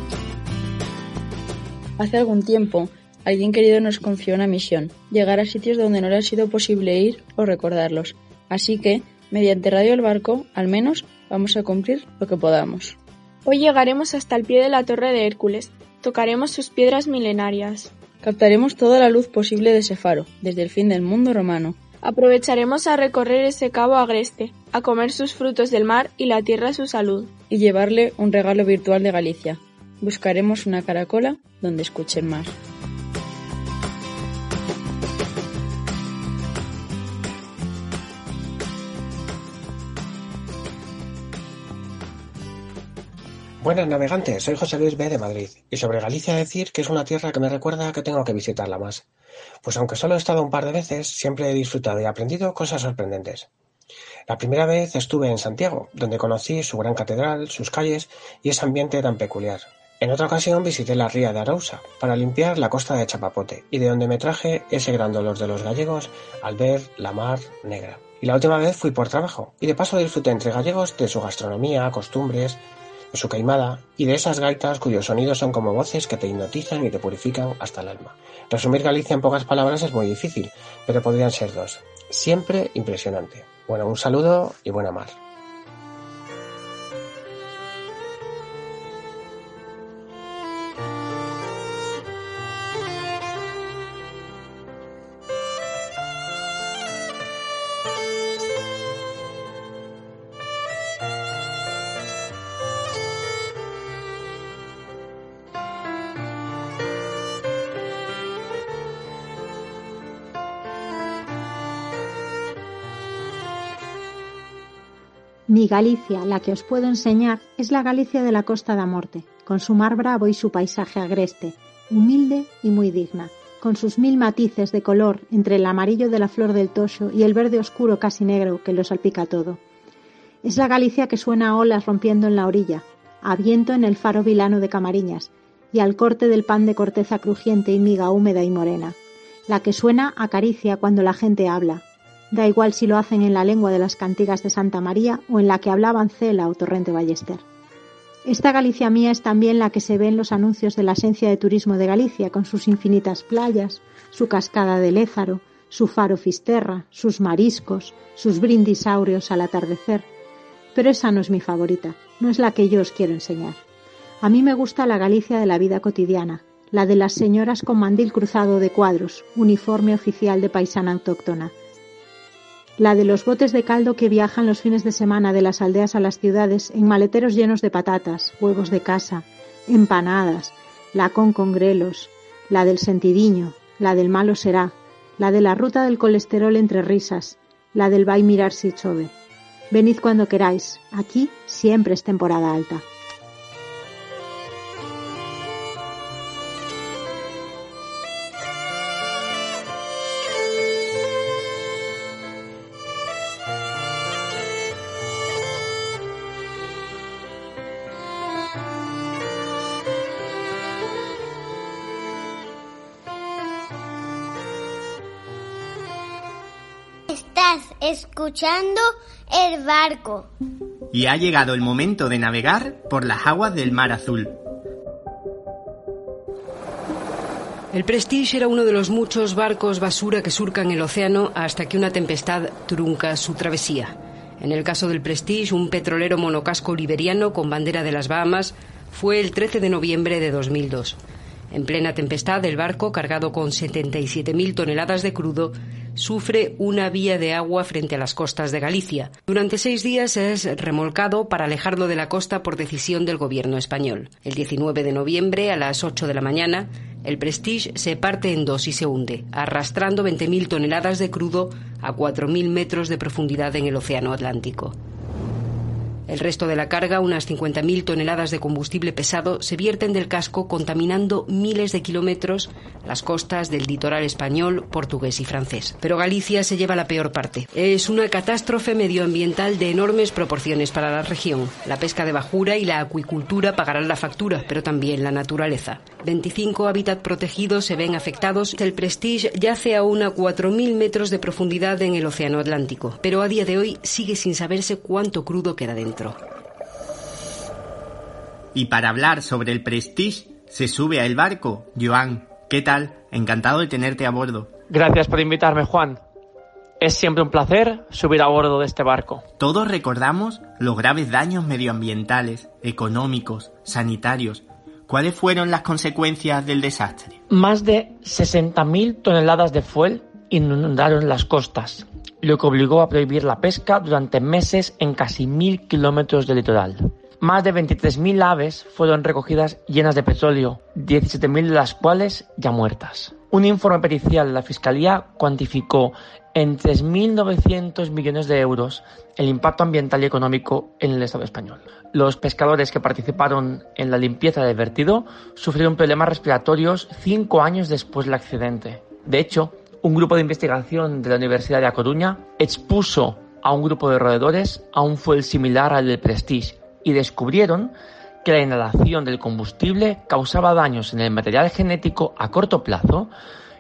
Hace algún tiempo, alguien querido nos confió una misión, llegar a sitios donde no le ha sido posible ir o recordarlos. Así que, mediante Radio El Barco, al menos, vamos a cumplir lo que podamos. Hoy llegaremos hasta el pie de la Torre de Hércules, tocaremos sus piedras milenarias, Captaremos toda la luz posible de ese faro, desde el fin del mundo romano. Aprovecharemos a recorrer ese cabo agreste, a comer sus frutos del mar y la tierra su salud. Y llevarle un regalo virtual de Galicia. Buscaremos una caracola donde escuche el Buenas navegantes, soy José Luis B. de Madrid, y sobre Galicia decir que es una tierra que me recuerda que tengo que visitarla más, pues aunque solo he estado un par de veces, siempre he disfrutado y aprendido cosas sorprendentes. La primera vez estuve en Santiago, donde conocí su gran catedral, sus calles y ese ambiente tan peculiar. En otra ocasión visité la ría de Arousa para limpiar la costa de Chapapote y de donde me traje ese gran dolor de los gallegos al ver la mar negra. Y la última vez fui por trabajo y de paso disfruté entre gallegos de su gastronomía, costumbres, su caimada y de esas gaitas cuyos sonidos son como voces que te hipnotizan y te purifican hasta el alma. Resumir Galicia en pocas palabras es muy difícil, pero podrían ser dos. Siempre impresionante. Bueno, un saludo y buena mar. Galicia, la que os puedo enseñar, es la Galicia de la Costa da Morte, con su mar bravo y su paisaje agreste, humilde y muy digna, con sus mil matices de color entre el amarillo de la flor del tocho y el verde oscuro casi negro que lo salpica todo. Es la Galicia que suena a olas rompiendo en la orilla, a viento en el faro vilano de Camariñas y al corte del pan de corteza crujiente y miga húmeda y morena, la que suena a caricia cuando la gente habla, Da igual si lo hacen en la lengua de las cantigas de Santa María o en la que hablaban Cela o Torrente Ballester. Esta Galicia mía es también la que se ve en los anuncios de la Agencia de Turismo de Galicia, con sus infinitas playas, su cascada de Lézaro, su faro Fisterra, sus mariscos, sus brindis áureos al atardecer. Pero esa no es mi favorita, no es la que yo os quiero enseñar. A mí me gusta la Galicia de la vida cotidiana, la de las señoras con mandil cruzado de cuadros, uniforme oficial de paisana autóctona, la de los botes de caldo que viajan los fines de semana de las aldeas a las ciudades en maleteros llenos de patatas, huevos de casa, empanadas, la con congrelos, la del sentidiño, la del malo será, la de la ruta del colesterol entre risas, la del va mirar si chove. Venid cuando queráis, aquí siempre es temporada alta. Escuchando el barco. Y ha llegado el momento de navegar por las aguas del Mar Azul. El Prestige era uno de los muchos barcos basura que surcan el océano hasta que una tempestad trunca su travesía. En el caso del Prestige, un petrolero monocasco liberiano con bandera de las Bahamas fue el 13 de noviembre de 2002. En plena tempestad, el barco, cargado con 77.000 toneladas de crudo, sufre una vía de agua frente a las costas de Galicia. Durante seis días es remolcado para alejarlo de la costa por decisión del gobierno español. El 19 de noviembre, a las 8 de la mañana, el Prestige se parte en dos y se hunde, arrastrando 20.000 toneladas de crudo a 4.000 metros de profundidad en el Océano Atlántico. El resto de la carga, unas 50.000 toneladas de combustible pesado, se vierten del casco contaminando miles de kilómetros las costas del litoral español, portugués y francés. Pero Galicia se lleva la peor parte. Es una catástrofe medioambiental de enormes proporciones para la región. La pesca de bajura y la acuicultura pagarán la factura, pero también la naturaleza. 25 hábitats protegidos se ven afectados. El Prestige yace aún a 4.000 metros de profundidad en el Océano Atlántico, pero a día de hoy sigue sin saberse cuánto crudo queda dentro. Y para hablar sobre el Prestige, se sube a el barco. Joan, ¿qué tal? Encantado de tenerte a bordo. Gracias por invitarme, Juan. Es siempre un placer subir a bordo de este barco. Todos recordamos los graves daños medioambientales, económicos, sanitarios. ¿Cuáles fueron las consecuencias del desastre? Más de 60.000 toneladas de fuel inundaron las costas, lo que obligó a prohibir la pesca durante meses en casi mil kilómetros de litoral. Más de 23.000 aves fueron recogidas llenas de petróleo, 17.000 de las cuales ya muertas. Un informe pericial de la Fiscalía cuantificó en 3.900 millones de euros el impacto ambiental y económico en el Estado español. Los pescadores que participaron en la limpieza del vertido sufrieron problemas respiratorios cinco años después del accidente. De hecho, un grupo de investigación de la Universidad de A Coruña expuso a un grupo de roedores a un fuel similar al del Prestige y descubrieron que la inhalación del combustible causaba daños en el material genético a corto plazo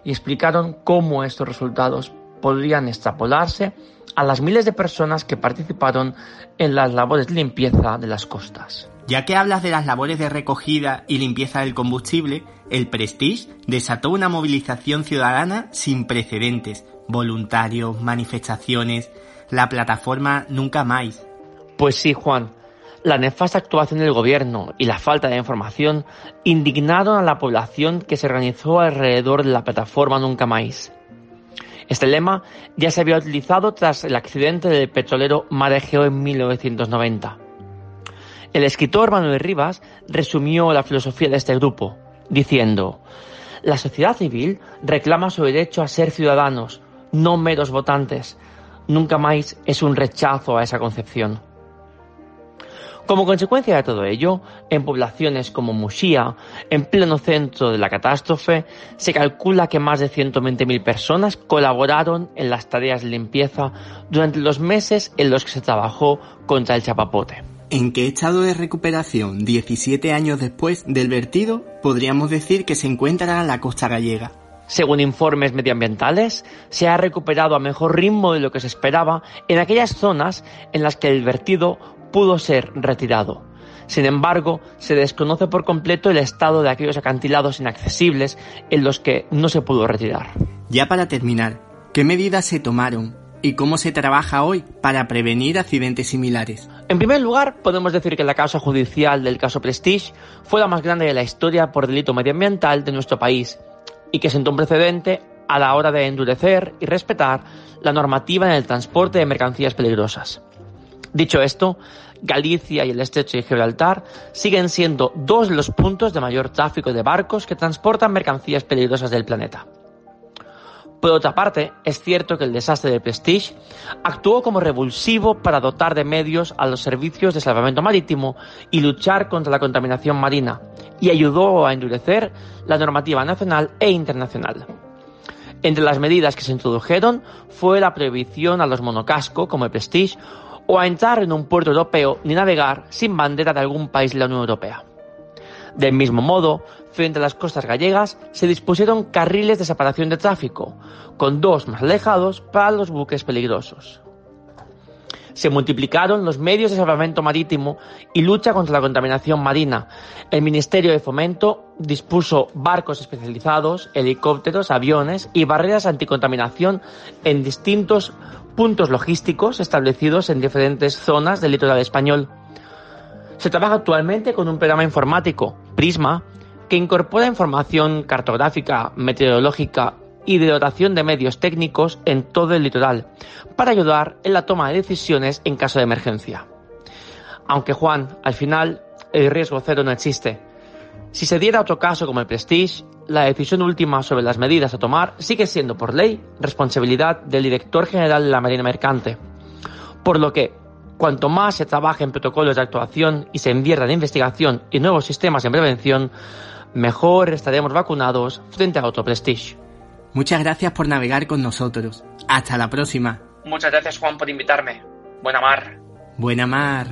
y explicaron cómo estos resultados podrían extrapolarse a las miles de personas que participaron en las labores de limpieza de las costas. Ya que hablas de las labores de recogida y limpieza del combustible, el Prestige desató una movilización ciudadana sin precedentes, voluntarios, manifestaciones, la plataforma Nunca Más. Pues sí, Juan. La nefasta actuación del gobierno y la falta de información indignaron a la población que se organizó alrededor de la plataforma Nunca Más. Este lema ya se había utilizado tras el accidente del petrolero Marejeo en 1990. El escritor Manuel Rivas resumió la filosofía de este grupo, diciendo, la sociedad civil reclama su derecho a ser ciudadanos, no meros votantes. Nunca más es un rechazo a esa concepción. Como consecuencia de todo ello, en poblaciones como Muxía, en pleno centro de la catástrofe, se calcula que más de 120.000 personas colaboraron en las tareas de limpieza durante los meses en los que se trabajó contra el chapapote. ¿En qué estado de recuperación, 17 años después del vertido, podríamos decir que se encuentra la costa gallega? Según informes medioambientales, se ha recuperado a mejor ritmo de lo que se esperaba en aquellas zonas en las que el vertido pudo ser retirado. Sin embargo, se desconoce por completo el estado de aquellos acantilados inaccesibles en los que no se pudo retirar. Ya para terminar, ¿qué medidas se tomaron y cómo se trabaja hoy para prevenir accidentes similares? En primer lugar, podemos decir que la causa judicial del caso Prestige fue la más grande de la historia por delito medioambiental de nuestro país y que sentó un precedente a la hora de endurecer y respetar la normativa en el transporte de mercancías peligrosas. Dicho esto, Galicia y el estrecho de Gibraltar siguen siendo dos de los puntos de mayor tráfico de barcos que transportan mercancías peligrosas del planeta. Por otra parte, es cierto que el desastre del Prestige actuó como revulsivo para dotar de medios a los servicios de salvamento marítimo y luchar contra la contaminación marina, y ayudó a endurecer la normativa nacional e internacional. Entre las medidas que se introdujeron fue la prohibición a los monocasco, como el Prestige, o a entrar en un puerto europeo ni navegar sin bandera de algún país de la Unión Europea. Del mismo modo, frente a las costas gallegas se dispusieron carriles de separación de tráfico, con dos más alejados para los buques peligrosos. Se multiplicaron los medios de salvamento marítimo y lucha contra la contaminación marina. El Ministerio de Fomento dispuso barcos especializados, helicópteros, aviones y barreras anticontaminación en distintos puntos logísticos establecidos en diferentes zonas del litoral español. Se trabaja actualmente con un programa informático, Prisma, que incorpora información cartográfica, meteorológica y de dotación de medios técnicos en todo el litoral, para ayudar en la toma de decisiones en caso de emergencia. Aunque Juan, al final, el riesgo cero no existe. Si se diera otro caso como el Prestige, la decisión última sobre las medidas a tomar sigue siendo por ley responsabilidad del director general de la Marina Mercante. Por lo que, cuanto más se trabaje en protocolos de actuación y se invierta en investigación y nuevos sistemas de prevención, mejor estaremos vacunados frente a otro Prestige. Muchas gracias por navegar con nosotros. Hasta la próxima. Muchas gracias Juan por invitarme. Buena mar. Buena mar.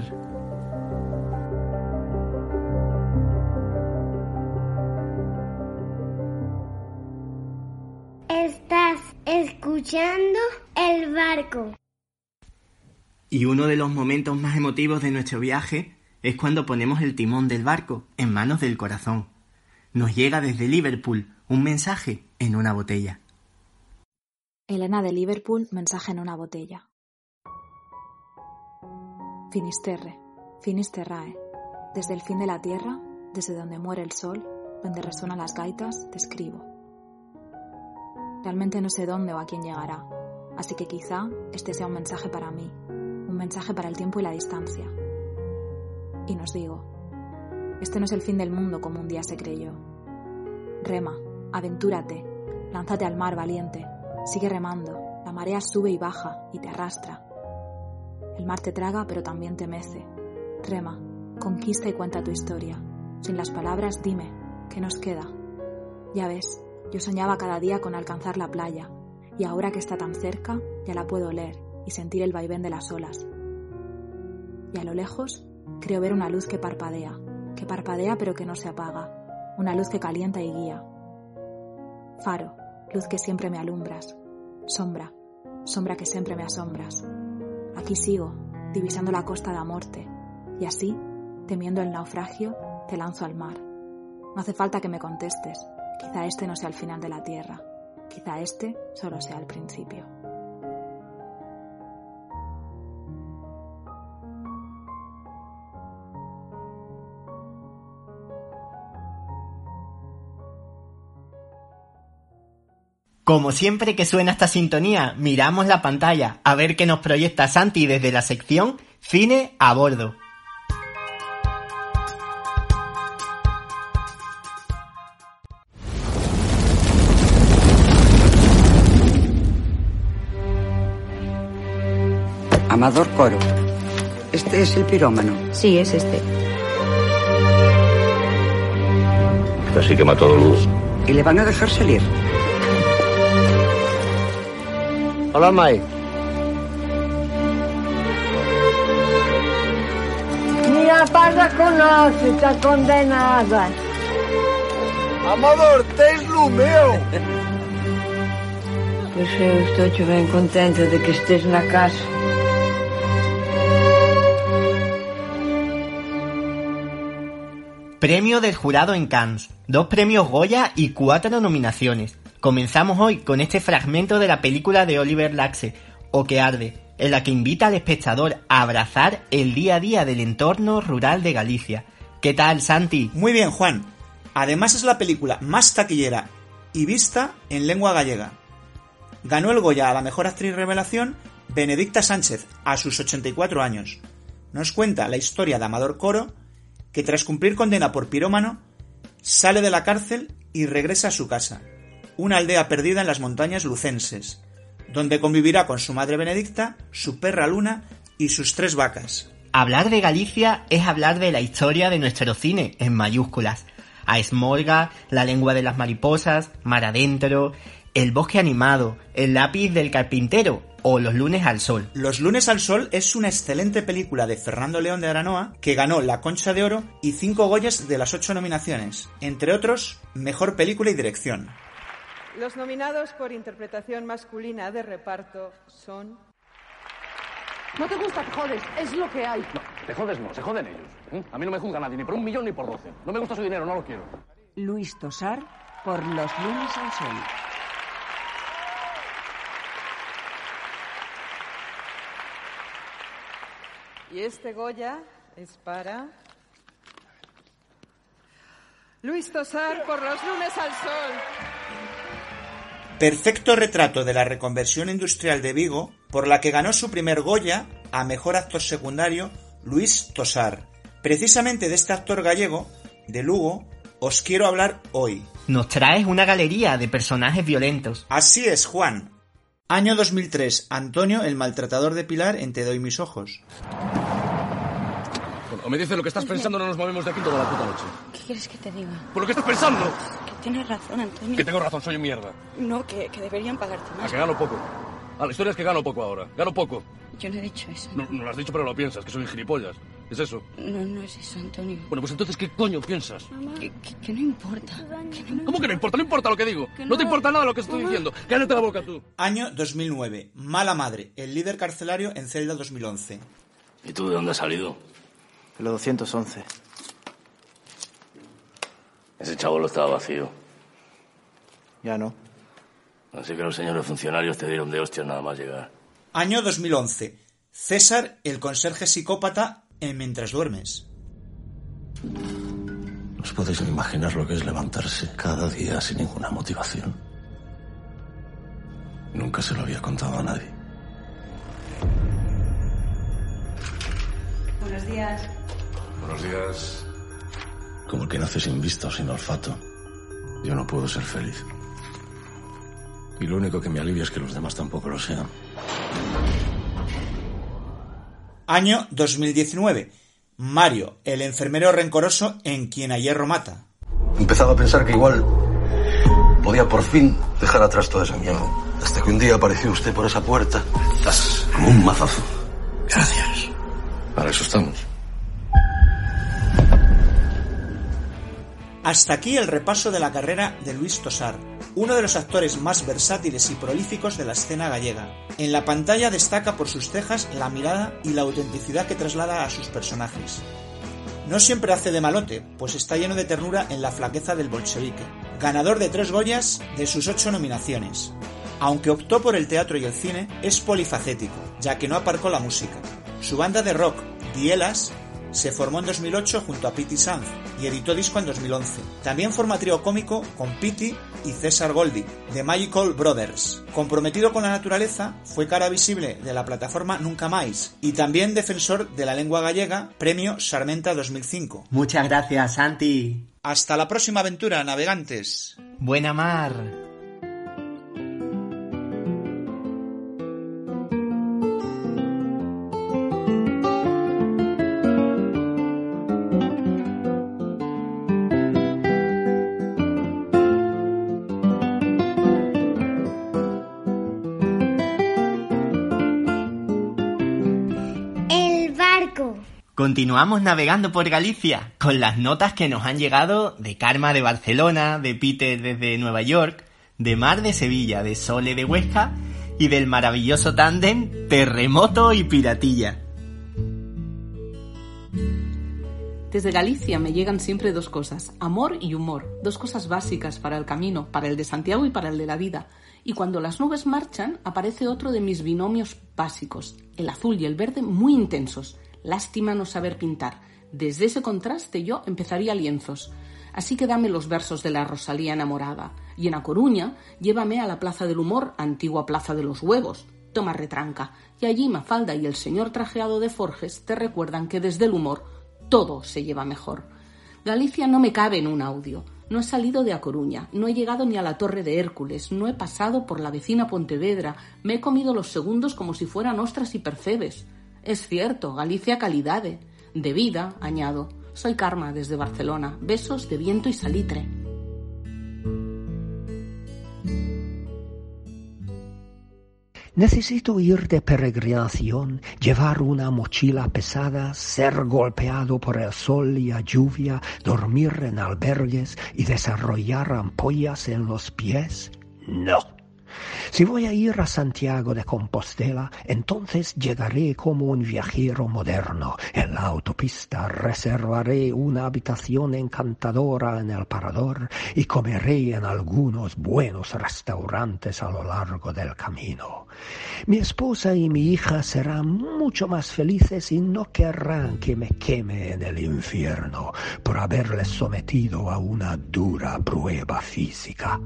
Estás escuchando el barco. Y uno de los momentos más emotivos de nuestro viaje es cuando ponemos el timón del barco en manos del corazón. Nos llega desde Liverpool un mensaje en una botella. Elena de Liverpool, mensaje en una botella. Finisterre, Finisterrae. Desde el fin de la tierra, desde donde muere el sol, donde resuenan las gaitas, te escribo. Realmente no sé dónde o a quién llegará, así que quizá este sea un mensaje para mí, un mensaje para el tiempo y la distancia. Y nos digo, este no es el fin del mundo como un día se creyó. Rema, aventúrate, lánzate al mar valiente, sigue remando, la marea sube y baja y te arrastra. El mar te traga pero también te mece. Rema, conquista y cuenta tu historia. Sin las palabras dime, ¿qué nos queda? Ya ves, yo soñaba cada día con alcanzar la playa, y ahora que está tan cerca, ya la puedo oler y sentir el vaivén de las olas. Y a lo lejos, creo ver una luz que parpadea, que parpadea pero que no se apaga, una luz que calienta y guía. Faro, luz que siempre me alumbras, sombra, sombra que siempre me asombras. Aquí sigo, divisando la costa de la muerte, y así, temiendo el naufragio, te lanzo al mar. No hace falta que me contestes, quizá este no sea el final de la tierra, quizá este solo sea el principio. Como siempre que suena esta sintonía, miramos la pantalla a ver qué nos proyecta Santi desde la sección Cine a bordo. Amador Coro. Este es el pirómano. Sí, es este. Así que mató a luz. ¿Y le van a dejar salir? Hola, Mike. Mira, padre conoce, está condenada. Amador, tens lumeo. Pois eu estou ben contenta de que estés na casa. Premio del jurado en Cannes, dos premios Goya y cuatro nominaciones. Comenzamos hoy con este fragmento de la película de Oliver Laxe, O que arde, en la que invita al espectador a abrazar el día a día del entorno rural de Galicia. ¿Qué tal, Santi? Muy bien, Juan. Además es la película más taquillera y vista en lengua gallega. Ganó el Goya a la mejor actriz revelación Benedicta Sánchez, a sus 84 años. Nos cuenta la historia de Amador Coro, que tras cumplir condena por pirómano, sale de la cárcel y regresa a su casa, una aldea perdida en las montañas lucenses, donde convivirá con su madre Benedicta, su perra Luna y sus tres vacas. Hablar de Galicia es hablar de la historia de nuestro cine, en mayúsculas. A Esmolga, La lengua de las mariposas, Mar adentro, El bosque animado, El lápiz del carpintero o Los lunes al sol. Los lunes al sol es una excelente película de Fernando León de Aranoa que ganó la Concha de Oro y cinco Goyas de las ocho nominaciones, entre otros, Mejor Película y Dirección. Los nominados por interpretación masculina de reparto son... No te gusta, te jodes, es lo que hay. No, te jodes no, se joden ellos. ¿eh? A mí no me juzga nadie, ni por un millón ni por doce. No me gusta su dinero, no lo quiero. Luis Tosar por Los lunes al sol. Y este Goya es para... Luis Tosar por Los lunes al sol. Perfecto retrato de la reconversión industrial de Vigo, por la que ganó su primer Goya a mejor actor secundario Luis Tosar. Precisamente de este actor gallego, de Lugo, os quiero hablar hoy. Nos traes una galería de personajes violentos. Así es, Juan. Año 2003. Antonio, el maltratador de Pilar en Te doy mis ojos. O me dices lo que estás pensando, no nos movemos de aquí toda la puta noche. ¿Qué quieres que te diga? ¿Por lo que estás pensando? Que tienes razón, Antonio. Que tengo razón, soy un mierda. No, que, que deberían pagarte A más. que gano poco. Ah, la historia es que gano poco ahora. Gano poco. Yo no he dicho eso. No, no lo has dicho, pero lo piensas, que soy un gilipollas. ¿Es eso? No, no es eso, Antonio. Bueno, pues entonces, ¿qué coño piensas? Que, que- que no importa. Que no- ¿Cómo que no importa? No importa lo que digo. No te importa nada lo que estoy diciendo. Cállate la boca tú. Año 2009. Mala Madre, el líder carcelario en Celda 2011. ¿Y tú de dónde has salido? Lo 211. Ese chavo estaba vacío. Ya no. Así que los señores funcionarios te dieron de hostias nada más llegar. Año 2011. César, el conserje psicópata en Mientras duermes. ¿Os podéis imaginar lo que es levantarse cada día sin ninguna motivación? Nunca se lo había contado a nadie. Buenos días. Buenos días. Como el que nace sin vista o sin olfato. Yo no puedo ser feliz. Y lo único que me alivia es que los demás tampoco lo sean. Año 2019. Mario, el enfermero rencoroso en Quien a hierro mata. Empezaba a pensar que igual podía por fin dejar atrás toda esa mierda. Hasta que un día apareció usted por esa puerta. ¡zas! Como un mazazo. Gracias. Para eso estamos. Hasta aquí el repaso de la carrera de Luis Tosar, uno de los actores más versátiles y prolíficos de la escena gallega. En la pantalla destaca por sus cejas la mirada y la autenticidad que traslada a sus personajes. No siempre hace de malote, pues está lleno de ternura en la flaqueza del bolchevique, ganador de tres Goyas de sus ocho nominaciones. Aunque optó por el teatro y el cine, es polifacético, ya que no aparcó la música. Su banda de rock, Dielas, se formó en 2008 junto a Pity Sanz y editó disco en 2011. También forma trío cómico con Pity y César Goldi, de Magical Brothers. Comprometido con la naturaleza, fue cara visible de la plataforma Nunca Más y también defensor de la lengua gallega, premio Sarmenta 2005. Muchas gracias, Santi. Hasta la próxima aventura, navegantes. Buena mar. Continuamos navegando por Galicia con las notas que nos han llegado de Karma de Barcelona, de Peter desde Nueva York, de Mar de Sevilla, de Sole de Huesca y del maravilloso tándem Terremoto y Piratilla. Desde Galicia me llegan siempre dos cosas, amor y humor, dos cosas básicas para el camino, para el de Santiago y para el de la vida. Y cuando las nubes marchan, aparece otro de mis binomios básicos, el azul y el verde muy intensos. Lástima no saber pintar. Desde ese contraste yo empezaría lienzos. Así que dame los versos de la Rosalía enamorada. Y en A Coruña, llévame a la Plaza del Humor, antigua Plaza de los Huevos. Toma retranca. Y allí Mafalda y el señor trajeado de Forges te recuerdan que desde el humor todo se lleva mejor. Galicia no me cabe en un audio. No he salido de A Coruña, no he llegado ni a la Torre de Hércules, no he pasado por la vecina Pontevedra, me he comido los segundos como si fueran ostras y percebes. Es cierto, Galicia calidade. De vida, añado. Soy Karma desde Barcelona. Besos de viento y salitre. Necesito ir de peregrinación, llevar una mochila pesada, ser golpeado por el sol y la lluvia, dormir en albergues y desarrollar ampollas en los pies. No. Si voy a ir a Santiago de Compostela, entonces llegaré como un viajero moderno. En la autopista reservaré una habitación encantadora en el parador y comeré en algunos buenos restaurantes a lo largo del camino. Mi esposa y mi hija serán mucho más felices y no querrán que me queme en el infierno por haberles sometido a una dura prueba física.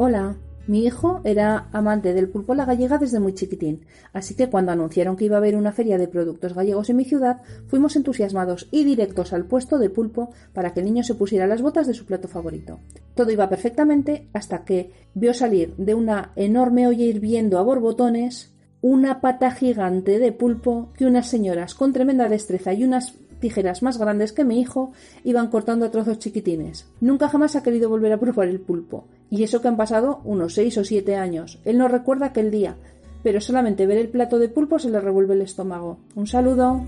Hola, mi hijo era amante del pulpo la gallega desde muy chiquitín, así que cuando anunciaron que iba a haber una feria de productos gallegos en mi ciudad, fuimos entusiasmados y directos al puesto de pulpo para que el niño se pusiera las botas de su plato favorito. Todo iba perfectamente hasta que vio salir de una enorme olla hirviendo a borbotones una pata gigante de pulpo que unas señoras con tremenda destreza y unas tijeras más grandes que mi hijo iban cortando a trozos chiquitines. Nunca jamás ha querido volver a probar el pulpo. Y eso que han pasado unos seis o siete años. Él no recuerda aquel día, pero solamente ver el plato de pulpo se le revuelve el estómago. Un saludo.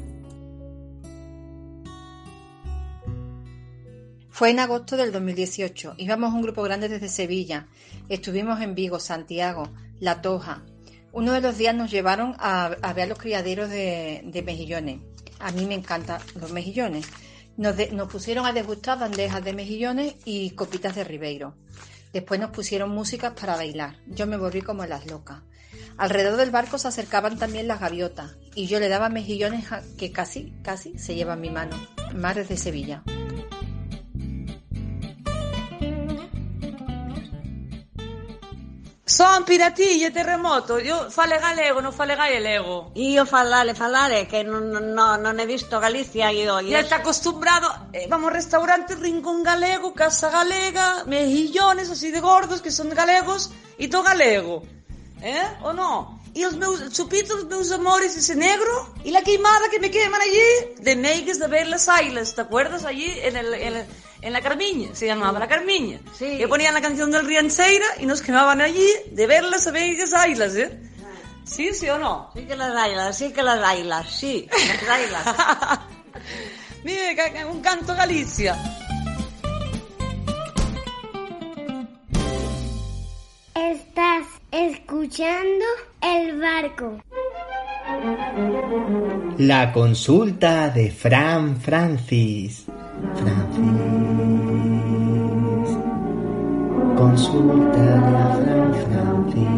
Fue en agosto del 2018. Íbamos un grupo grande desde Sevilla. Estuvimos en Vigo, Santiago, La Toja. Uno de los días nos llevaron a, ver los criaderos de, de mejillones. A mí me encantan los mejillones. Nos, pusieron a degustar bandejas de mejillones y copitas de Ribeiro. Después nos pusieron músicas para bailar. Yo me volví como las locas. Alrededor del barco se acercaban también las gaviotas y yo le daba mejillones que casi, casi se llevan mi mano. Mares de Sevilla. Son piratilla e terremoto. Yo fale galego, non fale galego. Io falare, falare, que non, non, non he visto Galicia e io... Ya está acostumbrado, eh, vamos restaurante, rincón galego, casa galega, mejillones así de gordos que son galegos e todo galego. Eh? O no? E os meus chupitos, os meus amores, ese negro, e la queimada que me queman allí, de Neigues de ver las ailas, ¿te acuerdas? Allí en el, en el en la Carmiña, se llamaba la Carmiña. Sí. Que ponían la canción del Riancheira y nos quemaban allí de verlas a bellas ailas, ¿eh? ¿Sí, sí o no? Sí que las ailas, sí que las ailas, sí, las ailas. Mire, un canto Galicia. Estás escuchando el barco. La consulta de Fran Francis. Francis. Consulta de Fran Francis.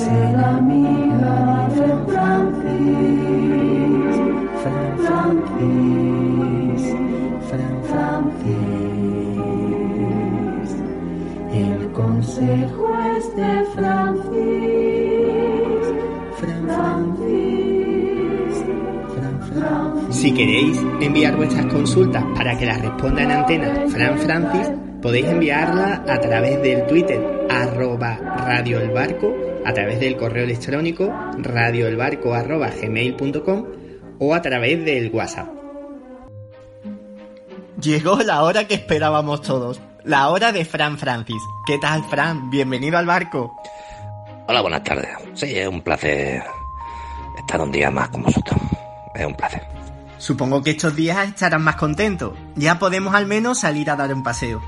Ser amiga de Fran Francis. Fran Francis. Fran Francis. El consejo enviar vuestras consultas para que las responda en antena Fran Francis, podéis enviarla a través del Twitter arroba Radio El Barco, a través del correo electrónico radioelbarco arroba gmail.com o a través del WhatsApp. Llegó la hora que esperábamos todos, la hora de Fran Francis. ¿Qué tal, Fran? Bienvenido al barco. Hola, buenas tardes. Sí, es un placer estar un día más con vosotros. Es un placer. Supongo que estos días estarán más contentos. Ya podemos al menos salir a dar un paseo.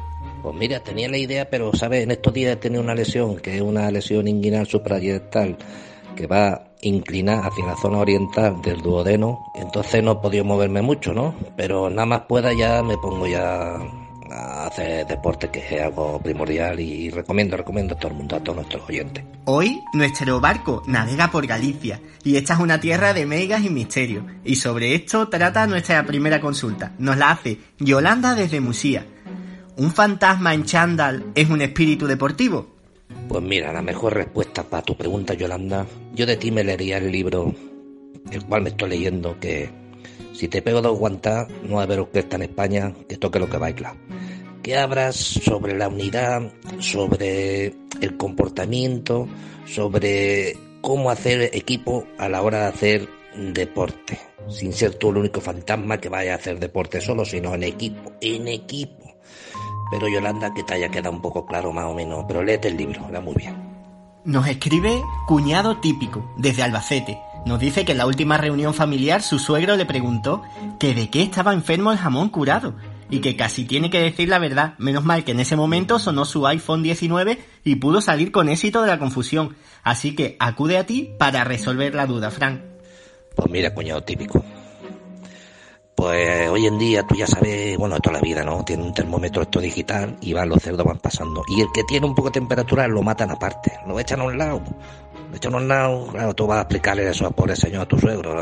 Pues mira, tenía la idea, pero sabes, en estos días he tenido una lesión, que es una lesión inguinal suprayectal, que va inclinada hacia la zona oriental del duodeno. Entonces no he podido moverme mucho, ¿no? Pero nada más pueda ya me pongo ya hacer deporte, que es algo primordial y recomiendo, recomiendo a todo el mundo, a todos nuestros oyentes. Hoy nuestro barco navega por Galicia y esta es una tierra de megas y misterios. Y sobre esto trata nuestra primera consulta. Nos la hace Yolanda desde Musía. ¿Un fantasma en chándal es un espíritu deportivo? Pues mira, la mejor respuesta para tu pregunta, Yolanda, yo de ti me leería el libro, el cual me estoy leyendo, que si te pego dos guantas, no va a haber orquesta en España que toque lo que baila. Que abras sobre la unidad, sobre el comportamiento, sobre cómo hacer equipo a la hora de hacer deporte. Sin ser tú el único fantasma que vaya a hacer deporte solo, sino en equipo, en equipo. Pero Yolanda, que te haya quedado un poco claro más o menos, pero léete el libro, era muy bien. Nos escribe cuñado típico, desde Albacete. Nos dice que en la última reunión familiar su suegro le preguntó que de qué estaba enfermo el jamón curado y que casi tiene que decir la verdad. Menos mal que en ese momento sonó su iPhone 19 y pudo salir con éxito de la confusión. Así que acude a ti para resolver la duda, Frank. Pues mira, cuñado típico. Pues hoy en día tú ya sabes, bueno, toda la vida, ¿no? Tiene un termómetro esto digital y van los cerdos van pasando. Y el que tiene un poco de temperatura lo matan aparte, lo echan a un lado. A un lado, claro, tú vas a explicarle eso a pobre señor, a tu suegro.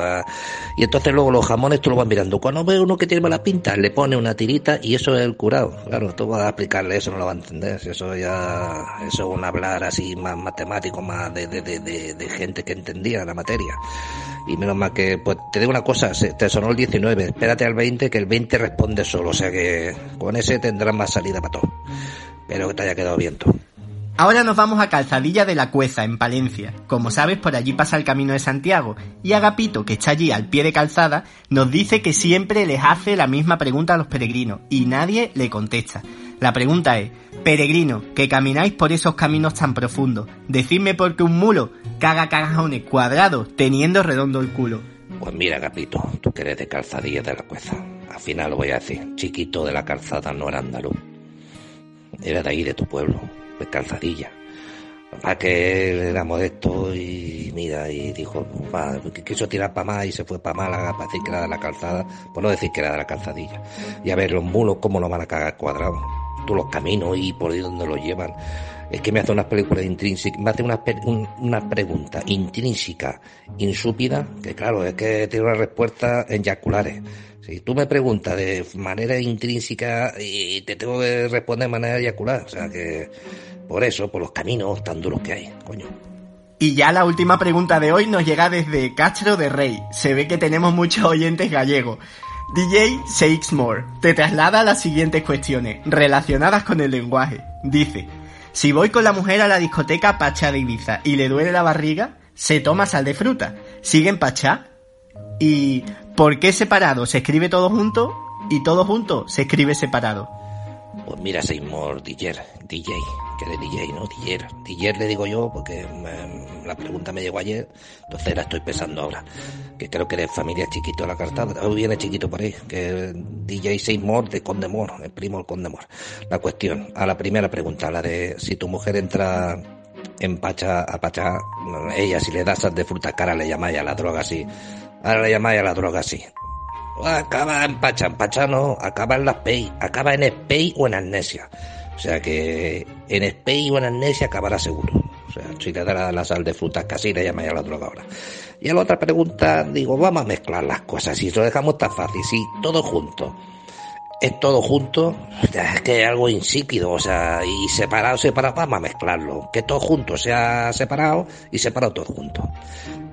Y entonces luego los jamones tú lo vas mirando. Cuando ve uno que tiene mala pinta, le pone una tirita y eso es el curado. Claro, tú vas a explicarle eso, no lo va a entender. Eso ya, eso es un hablar así más matemático, más de, de, de, de, gente que entendía la materia. Y menos mal que, pues te digo una cosa, te sonó el 19, espérate al 20, que el 20 responde solo, o sea que con ese tendrás más salida para todo. Pero que te haya quedado bien. Ahora nos vamos a Calzadilla de la Cueza, en Palencia. Como sabes, por allí pasa el Camino de Santiago. Y Agapito, que está allí al pie de calzada, nos dice que siempre les hace la misma pregunta a los peregrinos y nadie le contesta. La pregunta es, peregrino, que camináis por esos caminos tan profundos, decidme por qué un mulo caga cagajones cuadrados teniendo redondo el culo. Pues mira, Capito, tú que eres de calzadilla de la cueza. Al final lo voy a decir, chiquito de la calzada no era andaluz. Era de ahí, de tu pueblo, de calzadilla. Papá que él era modesto y mira, y dijo, va, quiso tirar para más y se fue para Málaga para decir que era de la calzada, por no decir que era de la calzadilla. Y a ver, los mulos, ¿cómo lo van a cagar cuadrados? Tú los caminos y por ahí donde los llevan. Es que me hace unas películas intrínsecas, me hace una, pe- un- una pregunta intrínseca, insúpida, que claro, es que tiene una respuesta en yaculares. Si tú me preguntas de manera intrínseca y te tengo que responder de manera yacular, o sea que por eso, por los caminos tan duros que hay, coño. Y ya la última pregunta de hoy nos llega desde Castro de Rey. Se ve que tenemos muchos oyentes gallegos. DJ Seixmore te traslada a las siguientes cuestiones relacionadas con el lenguaje. Dice, si voy con la mujer a la discoteca Pachá de Ibiza y le duele la barriga, se toma sal de fruta. ¿Sigue en Pachá? ¿Y por qué separado se escribe todo junto y todo junto se escribe separado? Pues mira, Seymour DJ, DJ, que eres DJ, ¿no? DJ, DJ le digo yo porque me- la pregunta me llegó ayer, entonces la estoy pensando ahora. Que creo que eres familia chiquito de la cartada, hoy viene chiquito por ahí, que DJ Seymour de Condemor, el primo del Condemor. La cuestión, a la primera pregunta, la de si tu mujer entra en pacha a pacha, ella si le das de fruta cara le llamáis a la droga así, ahora le llamáis a la droga así. Acaba en Pacha, en Pacha no, acaba en la SPEI, acaba en SPEI o en Amnesia. O sea que en SPEI o en Amnesia acabará seguro. O sea, si le da la sal de frutas casi le llama ya la droga ahora. Y a la otra pregunta, digo, vamos a mezclar las cosas. Si lo dejamos tan fácil, si todo junto es todo junto, es que es algo insípido, o sea, y separado, separado, vamos a mezclarlo. Que todo junto sea separado y separado todo junto.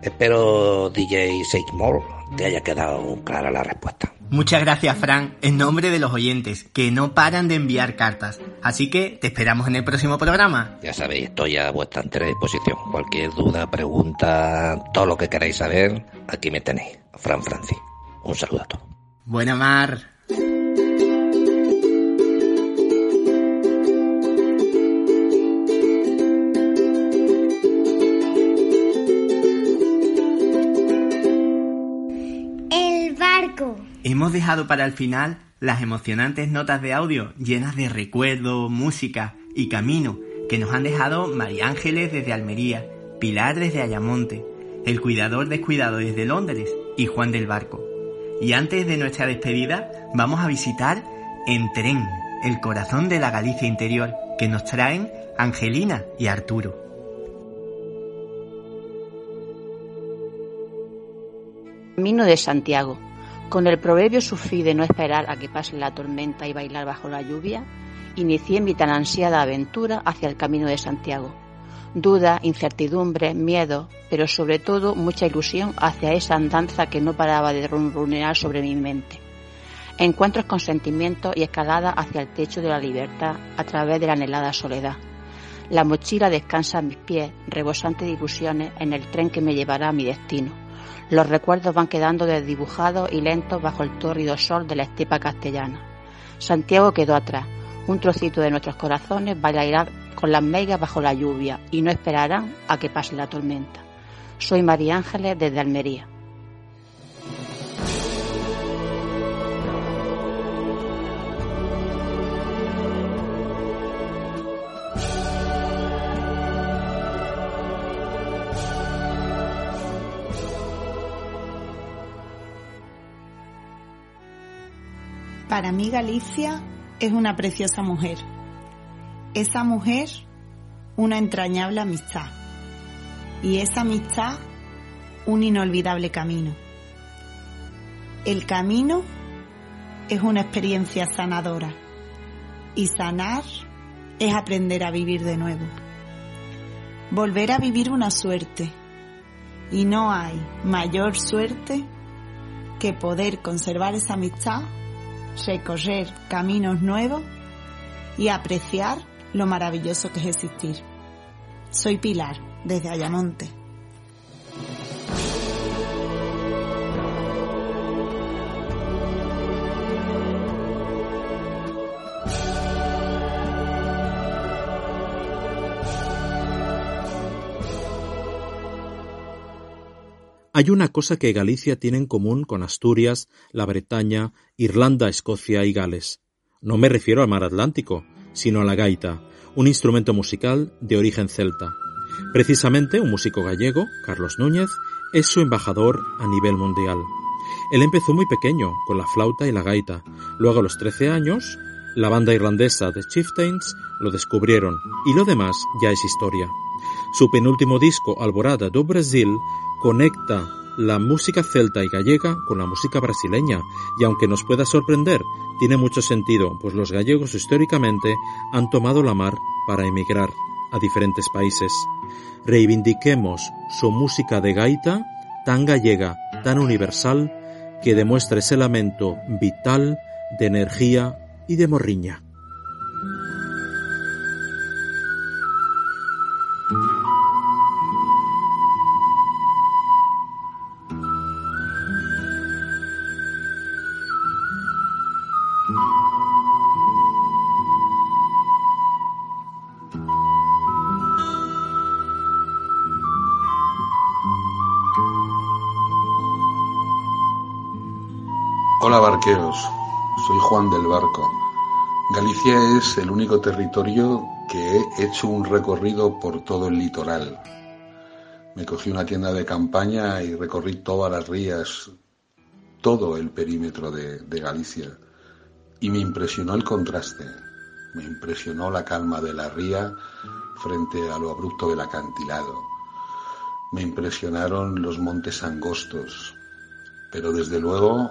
Espero, DJ Seymour, te haya quedado clara la respuesta. Muchas gracias, Fran, en nombre de los oyentes, que no paran de enviar cartas. Así que te esperamos en el próximo programa. Ya sabéis, estoy a vuestra entera disposición. Cualquier duda, pregunta, todo lo que queráis saber, aquí me tenéis. Fran Franci. Un saludo a todos. Buena mar. Hemos dejado para el final las emocionantes notas de audio llenas de recuerdo, música y camino que nos han dejado María Ángeles desde Almería, Pilar desde Ayamonte, el cuidador descuidado desde Londres y Juan del Barco. Y antes de nuestra despedida vamos a visitar en tren el corazón de la Galicia interior que nos traen Angelina y Arturo. Camino de Santiago. Con el proverbio sufrí de no esperar a que pase la tormenta y bailar bajo la lluvia, inicié mi tan ansiada aventura hacia el camino de Santiago. Duda, incertidumbre, miedo, pero sobre todo mucha ilusión hacia esa andanza que no paraba de runrunear sobre mi mente. Encuentros con sentimientos y escalada hacia el techo de la libertad a través de la anhelada soledad. La mochila descansa a mis pies, rebosante de ilusiones, en el tren que me llevará a mi destino. Los recuerdos van quedando desdibujados y lentos bajo el tórrido sol de la estepa castellana. Santiago quedó atrás. Un trocito de nuestros corazones bailará con las meigas bajo la lluvia y no esperarán a que pase la tormenta. Soy María Ángeles desde Almería. Para mí Galicia es una preciosa mujer. Esa mujer, una entrañable amistad. Y esa amistad, un inolvidable camino. El camino es una experiencia sanadora. Y sanar es aprender a vivir de nuevo. Volver a vivir una suerte. Y no hay mayor suerte que poder conservar esa amistad recorrer caminos nuevos y apreciar lo maravilloso que es existir. Soy Pilar, desde Ayamonte. Hay una cosa que Galicia tiene en común con Asturias, la Bretaña, Irlanda, Escocia y Gales. No me refiero al mar Atlántico, sino a la gaita, un instrumento musical de origen celta. Precisamente un músico gallego, Carlos Núñez, es su embajador a nivel mundial. Él empezó muy pequeño, con la flauta y la gaita. Luego a los 13 años, la banda irlandesa The Chieftains lo descubrieron y lo demás ya es historia. Su penúltimo disco, Alborada do Brasil, conecta la música celta y gallega con la música brasileña y aunque nos pueda sorprender, tiene mucho sentido, pues los gallegos históricamente han tomado la mar para emigrar a diferentes países. Reivindiquemos su música de gaita tan gallega, tan universal, que demuestra ese lamento vital de energía y de morriña. Soy Juan del Barco. Galicia es el único territorio que he hecho un recorrido por todo el litoral. Me cogí una tienda de campaña y recorrí todas las rías, todo el perímetro de Galicia. Y me impresionó el contraste, me impresionó la calma de la ría frente a lo abrupto del acantilado. Me impresionaron los montes angostos, pero desde luego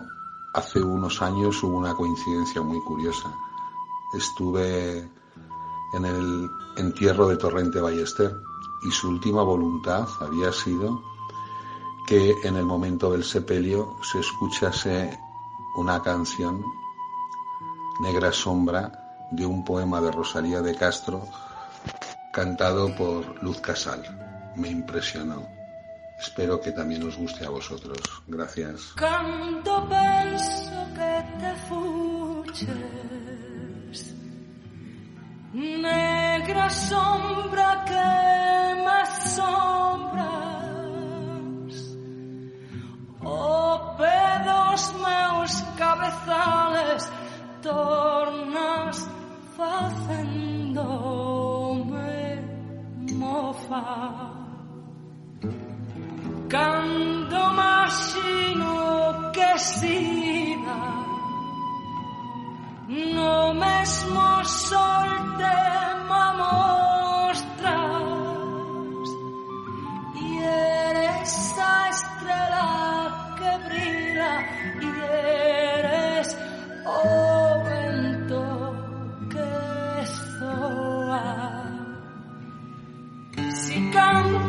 hace unos años hubo una coincidencia muy curiosa. Estuve en el entierro de Torrente Ballester y su última voluntad había sido que en el momento del sepelio se escuchase una canción, Negra Sombra, de un poema de Rosalía de Castro, cantado por Luz Casal. Me impresionó. Espero que también os guste a vosotros. Gracias. Canto penso que te fuches Negra sombra que me sombras O pedos meus cabezales tornas facendome mofar cando m'axino que sida No mesmo sol te mostras E eres a estrela que brilla. E eres oh o vento que soa Si canto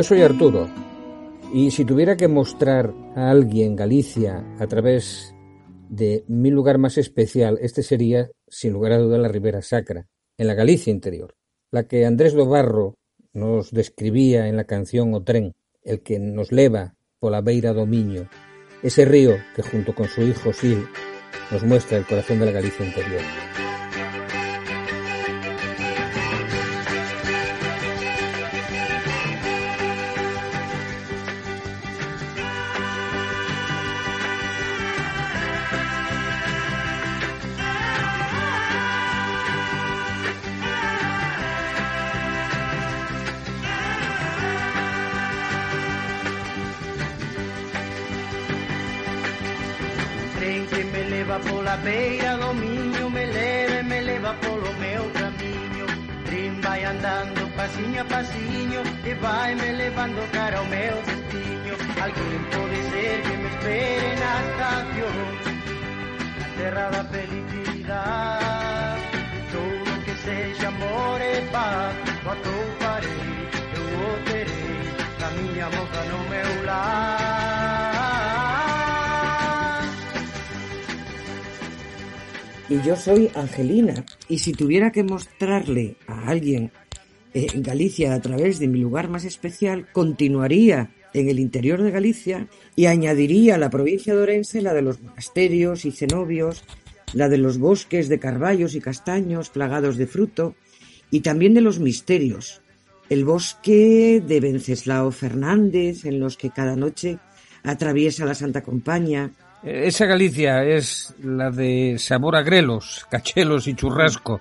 Yo soy Arturo y si tuviera que mostrar a alguien Galicia a través de mi lugar más especial, este sería, sin lugar a duda, la Ribera Sacra, en la Galicia interior, la que Andrés Dobarro nos describía en la canción O Tren, el que nos leva pola beira do ese río que junto con su hijo Sil nos muestra el corazón de la Galicia interior. Pasiño a pasiño E vai me levando cara ao meu destino. Alguén pode ser que me espere na estación. Terra da felicidade Todo que sexa amor e paz. O atouparei, eu o terei Na miña moza no meu lar Y yo soy Angelina. Y si tuviera que mostrarle a alguien en Galicia a través de mi lugar más especial, continuaría en el interior de Galicia y añadiría a la provincia de Orense la de los monasterios y cenobios, la de los bosques de carballos y castaños plagados de fruto, y también de los misterios, el bosque de Venceslao Fernández, en los que cada noche atraviesa la Santa Compañía, Esa Galicia es la de sabor a grelos, cachelos y churrasco,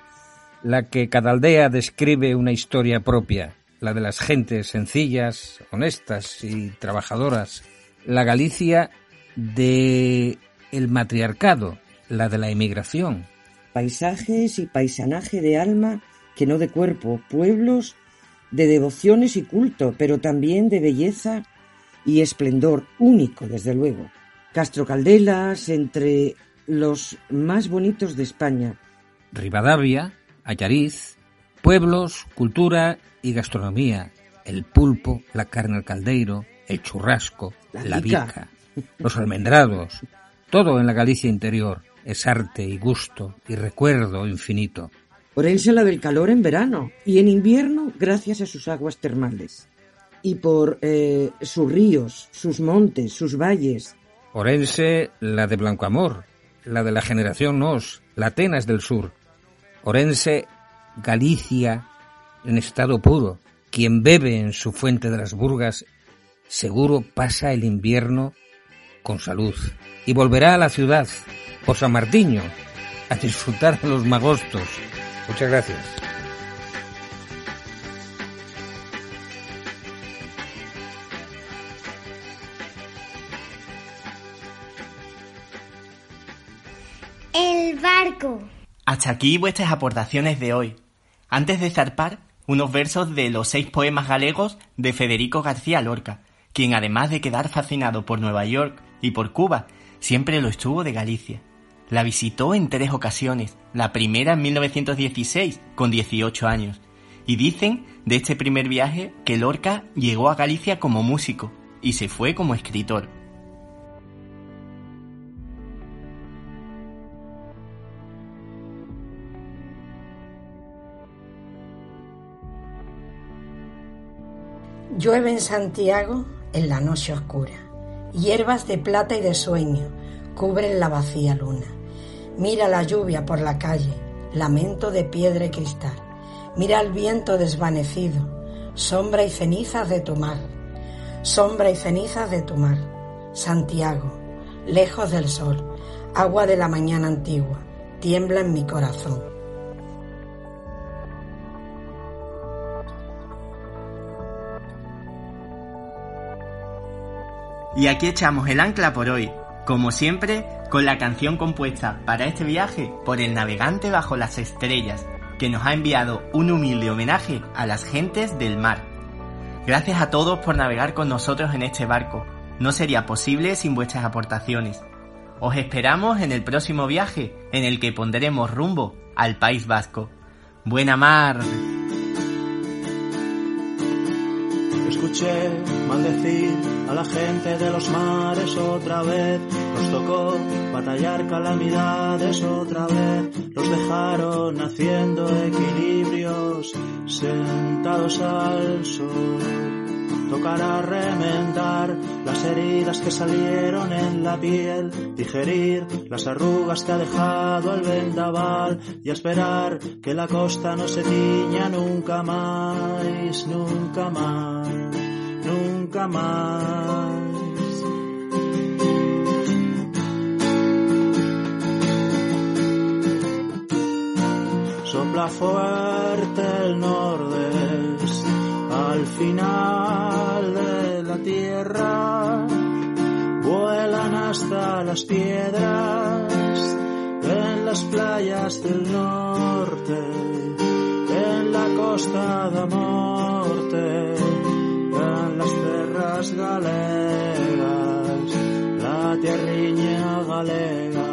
la que cada aldea describe una historia propia, la de las gentes sencillas, honestas y trabajadoras, la Galicia de el matriarcado, la de la emigración. paisajes y paisanaje de alma que no de cuerpo, pueblos de devociones y culto, pero también de belleza y esplendor único, desde luego. Castro Caldelas, entre los más bonitos de España. Rivadavia, Ayariz, pueblos, cultura y gastronomía, el pulpo, la carne al caldeiro, el churrasco, La la, bica, los almendrados, todo en la Galicia interior es arte y gusto y recuerdo infinito. Orense la del calor en verano y en invierno gracias a sus aguas termales. Y por eh, sus ríos, sus montes, sus valles. Orense, la de Blanco Amor, la de la generación Nos, la Atenas del Sur. Orense, Galicia, en estado puro, quien bebe en su fuente de las Burgas seguro pasa el invierno con salud y volverá a la ciudad por San Martiño a disfrutar de los magostos. Muchas gracias. Hasta aquí vuestras aportaciones de hoy. Antes de zarpar, unos versos de los seis poemas galegos de Federico García Lorca, quien además de quedar fascinado por Nueva York y por Cuba, siempre lo estuvo de Galicia. La visitó en tres ocasiones, la primera en 1916, con 18 años. Y dicen de este primer viaje que Lorca llegó a Galicia como músico y se fue como escritor. Llueve en Santiago en la noche oscura. Hierbas de plata y de sueño cubren la vacía luna. Mira la lluvia por la calle, lamento de piedra y cristal. Mira el viento desvanecido, sombra y cenizas de tu mar. Sombra y cenizas de tu mar. Santiago, lejos del sol, agua de la mañana antigua, tiembla en mi corazón. Y aquí echamos el ancla por hoy, como siempre, con la canción compuesta para este viaje por el navegante bajo las estrellas, que nos ha enviado un humilde homenaje a las gentes del mar. Gracias a todos por navegar con nosotros en este barco. No sería posible sin vuestras aportaciones. Os esperamos en el próximo viaje, en el que pondremos rumbo al País Vasco. Buena mar. Escuché maldecir a la gente de los mares otra vez. Nos tocó batallar calamidades otra vez. Los dejaron haciendo equilibrios sentados al sol. Tocará remendar las heridas que salieron en la piel, digerir las arrugas que ha dejado el vendaval y esperar que la costa no se tiña nunca más, nunca más, nunca más. Sopla fuerte el nordeste al final de la tierra vuelan hasta las piedras en las playas del norte, en la costa de morte, en las terras galegas, la tierriña galega.